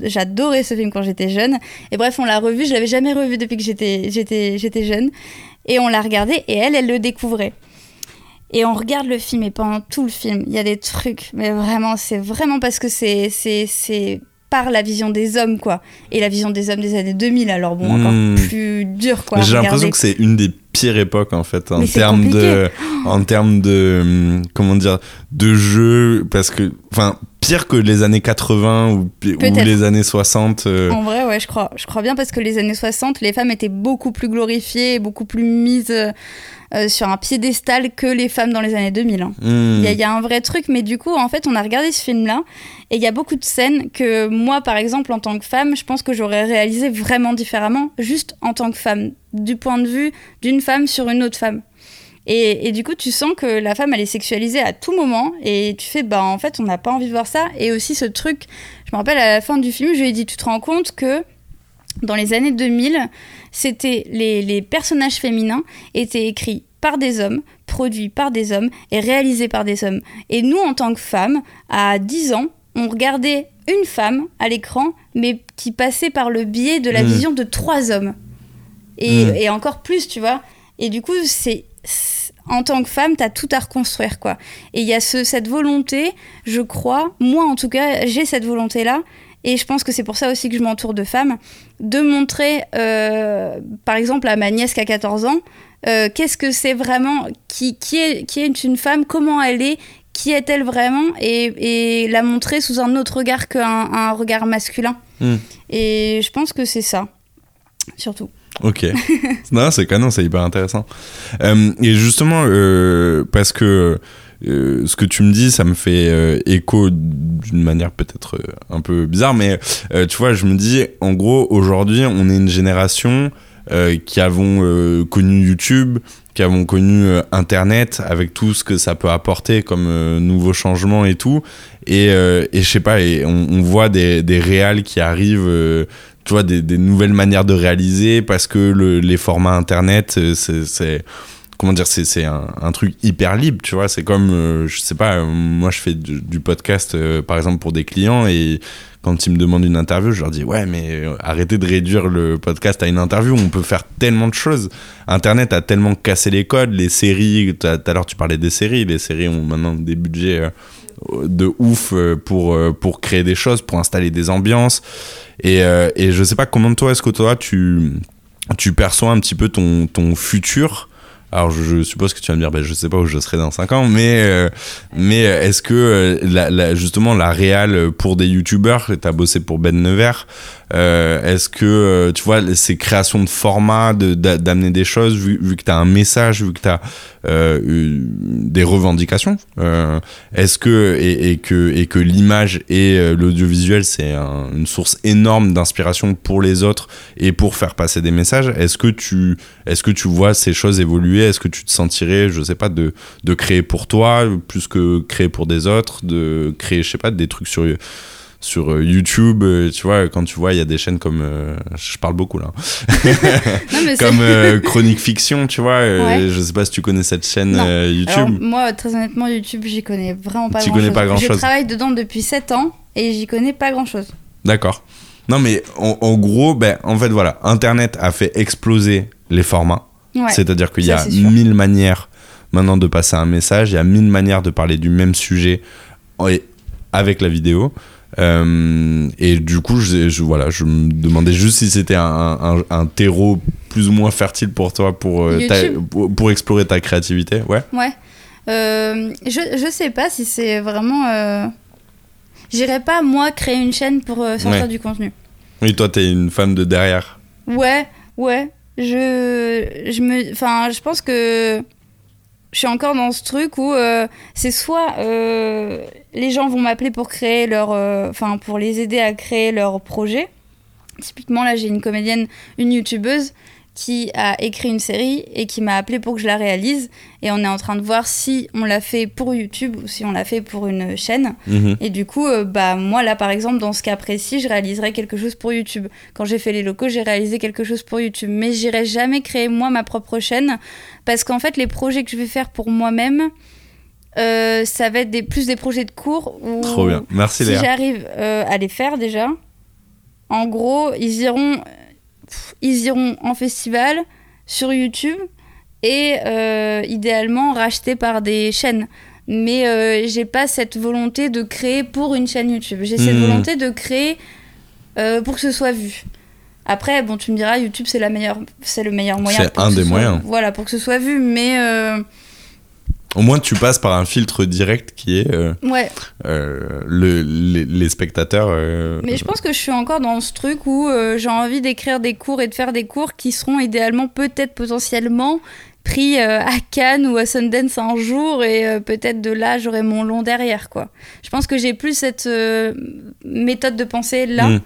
J'adorais ce film quand j'étais jeune. Et bref, on l'a revu. Je l'avais jamais revu depuis que j'étais jeune. Et on l'a regardé et elle, elle le découvrait. Et on regarde le film et pendant tout le film, il y a des trucs. Mais vraiment, c'est vraiment parce que c'est par la vision des hommes quoi. Et la vision des hommes des années 2000. Alors bon, encore Hmm. plus dur quoi. J'ai l'impression que c'est une des pires époques en fait en termes de en termes de hum, comment dire de jeu parce que enfin pire que les années 80 ou, les années 60 euh, En vrai, ouais, je crois, je crois bien parce que les années 60, les femmes étaient beaucoup plus glorifiées, beaucoup plus mises euh, sur un piédestal que les femmes dans les années 2000. hein. hmm, Il y, a- il y a un vrai truc, mais du coup, en fait, on a regardé ce film-là, et il y a beaucoup de scènes que moi, par exemple, en tant que femme, je pense que j'aurais réalisé vraiment différemment, juste en tant que femme, du point de vue d'une femme sur une autre femme. Et, et du coup, tu sens que la femme, elle est sexualisée à tout moment, et tu fais, bah, en fait, on n'a pas envie de voir ça. Et aussi ce truc, je me rappelle à la fin du film, je lui ai dit, tu te rends compte que dans les années 2000, c'était les, les personnages féminins étaient écrits par des hommes, produits par des hommes et réalisés par des hommes. Et nous, en tant que femmes, à 10 ans, on regardait une femme à l'écran, mais qui passait par le biais de la Mm. vision de trois hommes. Et, Mm. et encore plus, tu vois. Et du coup, c'est c'est- en tant que femme, t'as tout à reconstruire, quoi. Et il y a ce, cette volonté, je crois, moi en tout cas, j'ai cette volonté-là, et je pense que c'est pour ça aussi que je m'entoure de femmes, de montrer, euh, par exemple, à ma nièce qui a 14 ans, euh, qu'est-ce que c'est vraiment, qui, qui, est, qui est une femme, comment elle est, qui est-elle vraiment, et, et la montrer sous un autre regard qu'un un regard masculin. Mm. Et je pense que c'est ça. Surtout. Ok. non, c'est canon, c'est hyper intéressant. Euh, et justement, parce que euh, ce que tu me dis, ça me fait euh, écho d'une manière peut-être euh, un peu bizarre, mais tu vois, je me dis, en gros, aujourd'hui, on est une génération qui avons connu YouTube, qui avons connu Internet, avec tout ce que ça peut apporter comme nouveaux changements et tout. Et, et je sais pas, on, voit des, des réals qui arrivent. tu vois, des, nouvelles manières de réaliser parce que le- les formats internet, c'est comment dire, c'est c'est un, un truc hyper libre, tu vois. C'est comme, euh, je sais pas, euh, moi je fais du, podcast euh, par exemple pour des clients et quand ils me demandent une interview, je leur dis ouais, mais arrêtez de réduire le podcast à une interview. On peut faire tellement de choses. Internet a tellement cassé les codes, les séries. Tout à l'heure tu parlais des séries. Les séries ont maintenant des budgets. de ouf pour, pour créer des choses, pour installer des ambiances. Et, et je sais pas comment toi, est-ce que toi, tu, tu perçois un petit peu ton, ton futur alors je, suppose que tu vas me dire, ben, je sais pas où je serai dans 5 ans, mais, euh, mais est-ce que euh, justement la réal pour des youtubeurs, tu as bossé pour Ben Nevers, euh, est-ce que euh, tu vois ces créations de formats, d'amener des choses, vu, vu que tu as un message, vu que tu as des revendications, euh, est-ce que et, que et que l'image et euh, l'audiovisuel c'est un- une source énorme d'inspiration pour les autres et pour faire passer des messages, est-ce que tu est-ce que tu vois ces choses évoluer Est-ce que tu te sentirais, je sais pas, de, de créer pour toi plus que créer pour des autres, de créer, je sais pas, des trucs sur sur euh, YouTube, euh, tu vois, quand tu vois, il y a des chaînes comme, euh, je parle beaucoup là, Non, comme euh, Chronique Fiction, tu vois, Ouais. je sais pas si tu connais cette chaîne Non. YouTube. Alors, moi, très honnêtement, YouTube, j'y connais vraiment pas grand-chose. connais pas grand-chose. Je travaille dedans depuis 7 ans et j'y connais pas grand-chose. D'accord. Non mais en, en gros, ben, en fait voilà, Internet a fait exploser les formats. Ouais. C'est-à-dire qu'il y a mille manières maintenant de passer un message, il y a mille manières de parler du même sujet et avec la vidéo. Euh, et du coup, je, je- voilà, je me demandais juste si c'était un, un- un terreau plus ou moins fertile pour toi pour, euh, ta- pour, pour explorer ta créativité. Ouais. Ouais. Euh, je, je sais pas si c'est vraiment. Euh... J'irais pas, moi, créer une chaîne pour sortir Ouais. du contenu. Oui, toi, t'es une femme de derrière. Ouais, ouais. Je, je me, enfin, je pense que je suis encore dans ce truc où euh, c'est soit euh, les gens vont m'appeler pour créer leur, euh, enfin, pour les aider à créer leur projet. Typiquement, là, j'ai une comédienne, une youtubeuse qui a écrit une série et qui m'a appelé pour que je la réalise. Et on est en train de voir si on l'a fait pour YouTube ou si on l'a fait pour une chaîne. Mhm. Et du coup, euh, bah moi là par exemple dans ce cas précis, je réaliserais quelque chose pour YouTube. Quand j'ai fait les locaux, j'ai réalisé quelque chose pour YouTube, mais j'irai jamais créer moi ma propre chaîne parce qu'en fait les projets que je vais faire pour moi-même, euh, ça va être des, plus des projets de cours où Trop bien. Merci si j'arrive euh, à les faire déjà, en gros ils iront, pff, ils iront en festival sur YouTube et euh, idéalement rachetés par des chaînes mais euh, j'ai pas cette volonté de créer pour une chaîne YouTube. J'ai cette Hmm. volonté de créer euh, pour que ce soit vu. Après, bon, tu me diras, YouTube c'est la meilleure, c'est le meilleur moyen. C'est un ce des soit- moyens. Voilà, pour que ce soit vu. Mais Au moins, tu passes par un filtre direct qui est euh, ouais, euh, le, les, les spectateurs. euh, mais je pense que je suis encore dans ce truc où j'ai envie d'écrire des cours et de faire des cours qui seront idéalement, peut-être potentiellement pris à Cannes ou à Sundance un jour et peut-être de là j'aurai mon long derrière quoi. Je pense que j'ai plus cette méthode de pensée là. Mm.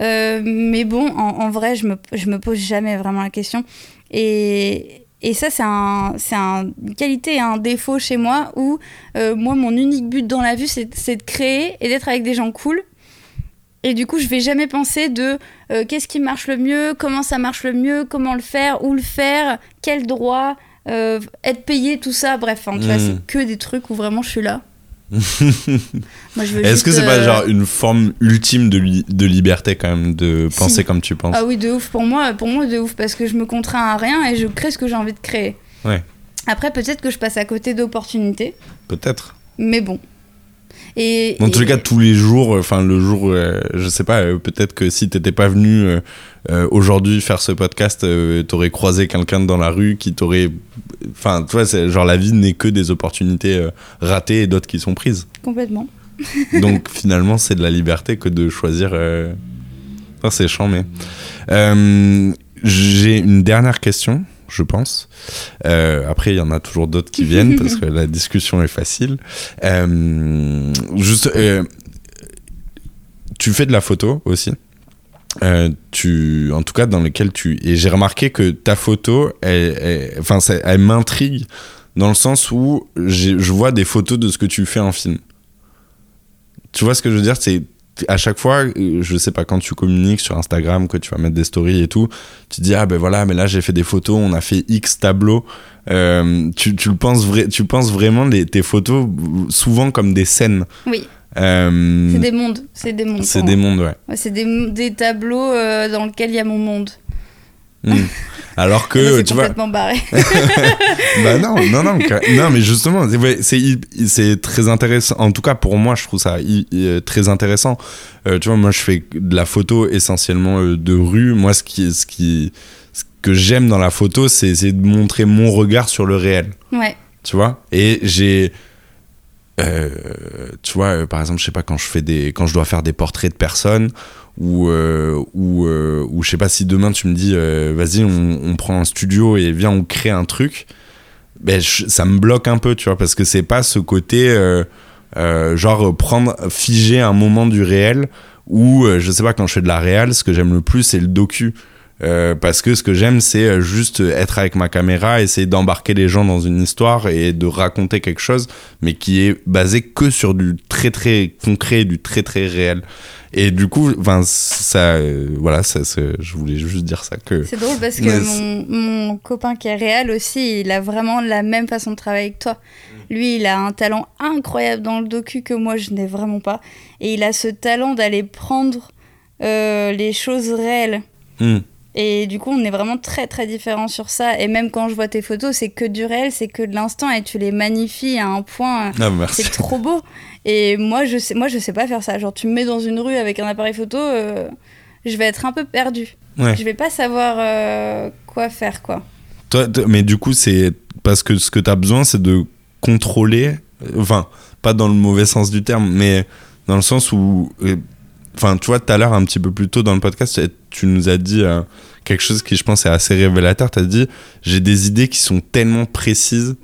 Euh, mais bon, en, en vrai, je me, je me pose jamais vraiment la question. Et, et ça, c'est un, une qualité et un défaut chez moi où euh, moi, mon unique but dans la vie, c'est c'est de créer et d'être avec des gens cool. Et du coup, je vais jamais penser de euh, qu'est-ce qui marche le mieux, comment ça marche le mieux, comment le faire, où le faire, quel droit, euh, être payé, tout ça. Bref, hein, tu vois, Mm. c'est que des trucs où vraiment je suis là. Est-ce que c'est pas euh, genre une forme ultime de, li- de liberté quand même de Si. penser comme tu penses? Ah oui, de ouf. Pour moi, pour moi, de ouf. Parce que je me contrains à rien et je crée ce que j'ai envie de créer. Ouais. Après, peut-être que je passe à côté d'opportunités. Peut-être. Mais bon. Et, Dans tous les et- cas, tous les jours, euh, enfin le jour, euh, je sais pas, euh, peut-être que si t'étais pas venu euh, aujourd'hui faire ce podcast, t'aurais croisé quelqu'un dans la rue qui t'aurait, enfin, tu vois, genre la vie n'est que des opportunités ratées et d'autres qui sont prises. Complètement. Donc finalement, c'est de la liberté que de choisir. Enfin, c'est chiant, mais. J'ai une dernière question, je pense. Euh, après, il y en a toujours d'autres qui viennent parce que la discussion est facile. Euh, juste, euh, tu fais de la photo aussi. Tu, en tout cas, dans lequel tu. Et j'ai remarqué que ta photo, elle, elle- m'intrigue dans le sens où je vois des photos de ce que tu fais en film. Tu vois ce que je veux dire? À chaque fois, euh, je sais pas quand tu communiques sur Instagram, que tu vas mettre des stories et tout, tu dis ah ben voilà, mais là j'ai fait des photos, on a fait X tableaux. Euh, tu, tu le penses vrai, tu penses vraiment les, tes photos souvent comme des scènes. Oui, Euh, c'est des mondes. C'est des mondes. c'est des mondes, ouais. Ouais, c'est des, des tableaux dans lesquels il y a mon monde. Mm. Alors que tu vois, complètement barré. bah non, non, non, non, mais justement, c'est très intéressant. En tout cas, pour moi, je trouve ça hy- très intéressant. Euh, tu vois, moi, je fais de la photo essentiellement euh, de rue. Moi, ce qui, ce qui, ce que j'aime dans la photo, c'est c'est de montrer mon regard sur le réel. ouais. Tu vois? Et j'ai, euh, tu vois, euh, par exemple, je sais pas quand je fais des, quand je dois faire des portraits de personnes ou euh, euh, ou je sais pas si demain tu me dis, euh, vas-y, on, prend un studio et viens, on crée un truc. Ben, ça me bloque un peu, tu vois, parce que c'est pas ce côté genre prendre figer un moment du réel ou je sais pas quand je fais de la réal, ce que j'aime le plus c'est le docu. Euh, parce que ce que j'aime, c'est euh, juste être avec ma caméra, essayer d'embarquer les gens dans une histoire et de raconter quelque chose, mais qui est basé que sur du très très concret, du très très réel. Et du coup, enfin, ça, euh, voilà, ça, je voulais juste dire ça que. C'est drôle parce que mon, mon copain qui est réel aussi, il a vraiment la même façon de travailler que toi. Lui, il a un talent incroyable dans le docu que moi, je n'ai vraiment pas. Et il a ce talent d'aller prendre euh, les choses réelles. Hmm. Et du coup, on est vraiment très très différents sur ça. Et même quand je vois tes photos, c'est que du réel, c'est que de l'instant et tu les magnifies à un point. euh, Ah, merci. C'est trop beau. Et moi, je sais, moi, je sais pas faire ça. Genre, tu me mets dans une rue avec un appareil photo, euh, je vais être un peu perdue. Ouais. Je vais pas savoir euh, quoi faire, quoi. Toi, mais du coup, c'est parce que ce que tu as besoin, c'est de contrôler, enfin, pas dans le mauvais sens du terme, mais dans le sens où, enfin, tu vois, tout à l'heure, un petit peu plus tôt dans le podcast, tu nous as dit euh, quelque chose qui, je pense, est assez révélateur. Tu as dit, j'ai des idées qui sont tellement précises.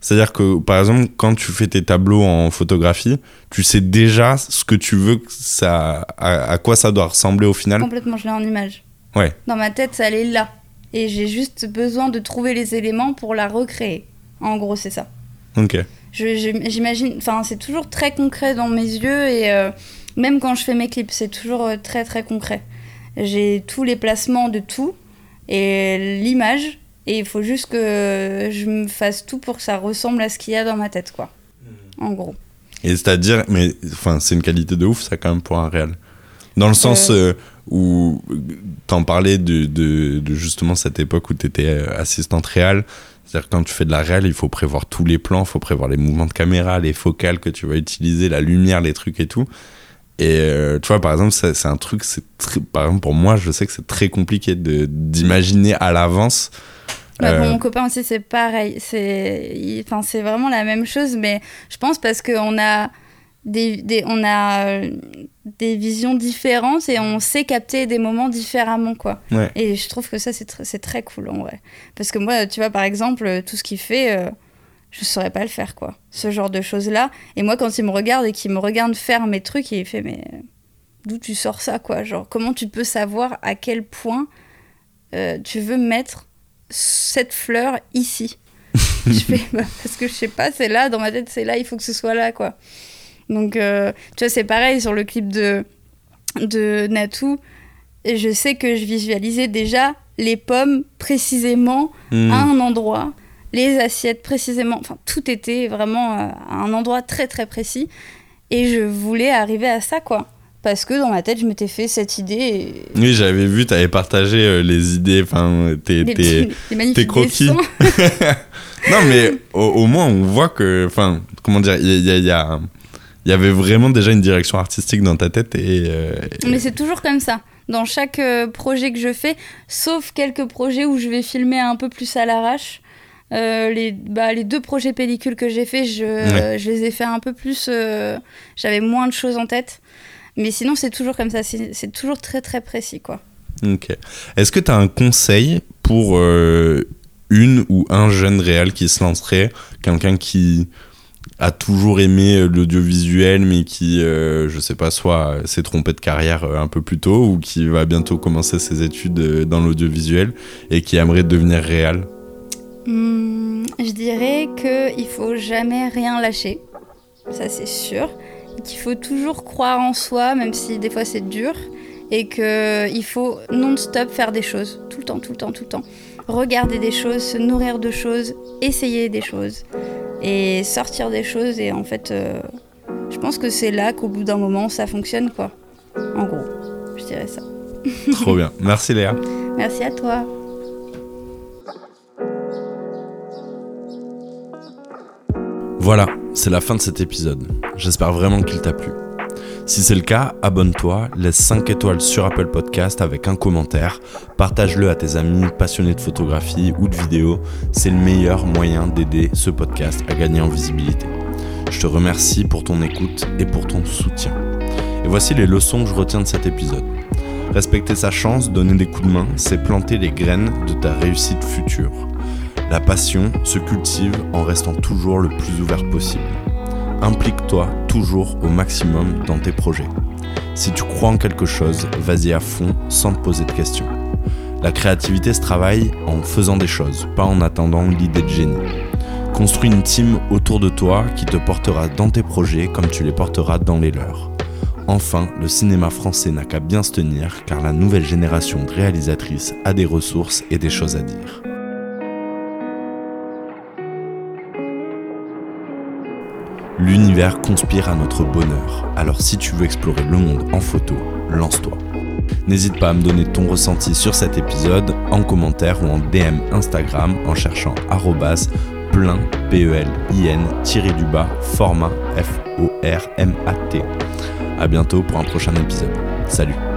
C'est-à-dire que, par exemple, quand tu fais tes tableaux en photographie, tu sais déjà ce que tu veux, que ça, à, à quoi ça doit ressembler au final. Complètement, je l'ai en image. Ouais. Dans ma tête, ça elle est là. Et j'ai juste besoin de trouver les éléments pour la recréer. En gros, c'est ça. Ok. J'imagine, enfin, c'est toujours très concret dans mes yeux et euh, même quand je fais mes clips, c'est toujours euh, très très concret. J'ai tous les placements de tout et l'image et il faut juste que je me fasse tout pour que ça ressemble à ce qu'il y a dans ma tête, quoi. En gros. Et c'est-à-dire, mais enfin, c'est une qualité de ouf, ça, quand même, pour un réel. Dans le sens euh, où t'en parlais de, de, de justement cette époque où t'étais euh, assistante réal. C'est-à-dire, quand tu fais de la réal, il faut prévoir tous les plans, il faut prévoir les mouvements de caméra, les focales que tu vas utiliser, la lumière, les trucs et tout. Et euh, tu vois, par exemple, c'est un truc, c'est par exemple, pour moi, je sais que c'est très compliqué de- d'imaginer à l'avance. Bah, pour Euh, mon copain aussi, c'est pareil. C'est vraiment la même chose, mais je pense parce qu'on a des, des- on a euh, des visions différentes et on sait capter des moments différemment, quoi. Ouais. Et je trouve que ça, c'est tr- très cool, en vrai. Parce que moi, tu vois, par exemple, tout ce qu'il fait, euh, je saurais pas le faire, quoi. Ce genre de choses-là. Et moi, quand il me regarde et qu'il me regarde faire mes trucs, il fait, mais d'où tu sors ça, quoi? Genre, comment tu peux savoir à quel point euh, tu veux mettre cette fleur ici? Je fais, bah, parce que je sais pas, c'est là, dans ma tête, c'est là, il faut que ce soit là, quoi. Donc, euh, tu vois, c'est pareil sur le clip de, de Natou. Et je sais que je visualisais déjà les pommes précisément hmm. à un endroit, les assiettes précisément, enfin tout était vraiment euh, à un endroit très très précis. Et je voulais arriver à ça, quoi. Parce que dans ma tête, je m'étais fait cette idée. Et... Oui, j'avais vu, t'avais partagé euh, les idées, enfin, tes, tes- tes croquis. non, mais au, au moins, on voit que. Enfin, comment dire, il y, a- y a- y a- il y avait vraiment déjà une direction artistique dans ta tête et. euh, et- Mais c'est toujours comme ça. Dans chaque projet que je fais, sauf quelques projets où je vais filmer un peu plus à l'arrache. Euh, les, bah, les deux projets pellicules que j'ai fait, je, Ouais. je les ai fait un peu plus. euh, J'avais moins de choses en tête. Mais sinon, c'est toujours comme ça. C'est toujours très très précis, quoi. Ok. Est-ce que tu as un conseil pour euh, une ou un jeune réel qui se lancerait, quelqu'un qui a toujours aimé l'audiovisuel mais qui, euh, je sais pas, soit s'est trompé de carrière un peu plus tôt ou qui va bientôt commencer ses études dans l'audiovisuel et qui aimerait devenir réel? Hmm, Je dirais qu'il faut jamais rien lâcher, ça c'est sûr, qu'il faut toujours croire en soi même si des fois c'est dur et qu'il faut non-stop faire des choses, tout le temps, tout le temps, tout le temps. Regarder des choses, se nourrir de choses, essayer des choses et sortir des choses. Et en fait, euh, je pense que c'est là qu'au bout d'un moment, ça fonctionne, quoi. En gros, je dirais ça. Trop bien. Merci Léa. Merci à toi. Voilà, c'est la fin de cet épisode. J'espère vraiment qu'il t'a plu. Si c'est le cas, abonne-toi, laisse 5 étoiles sur Apple Podcast avec un commentaire, partage-le à tes amis passionnés de photographie ou de vidéo, c'est le meilleur moyen d'aider ce podcast à gagner en visibilité. Je te remercie pour ton écoute et pour ton soutien. Et voici les leçons que je retiens de cet épisode. Respecter sa chance, donner des coups de main, c'est planter les graines de ta réussite future. La passion se cultive en restant toujours le plus ouvert possible implique-toi toujours au maximum dans tes projets. Si tu crois en quelque chose, vas-y à fond sans te poser de questions. La créativité se travaille en faisant des choses, pas en attendant l'idée de génie. Construis une team autour de toi qui te portera dans tes projets comme tu les porteras dans les leurs. Enfin, le cinéma français n'a qu'à bien se tenir car la nouvelle génération de réalisatrices a des ressources et des choses à dire. L'univers conspire à notre bonheur, alors si tu veux explorer le monde en photo, lance-toi. N'hésite pas à me donner ton ressenti sur cet épisode en commentaire ou en DM Instagram en cherchant plein p e l i n du bas format f o r m a bientôt pour un prochain épisode. Salut.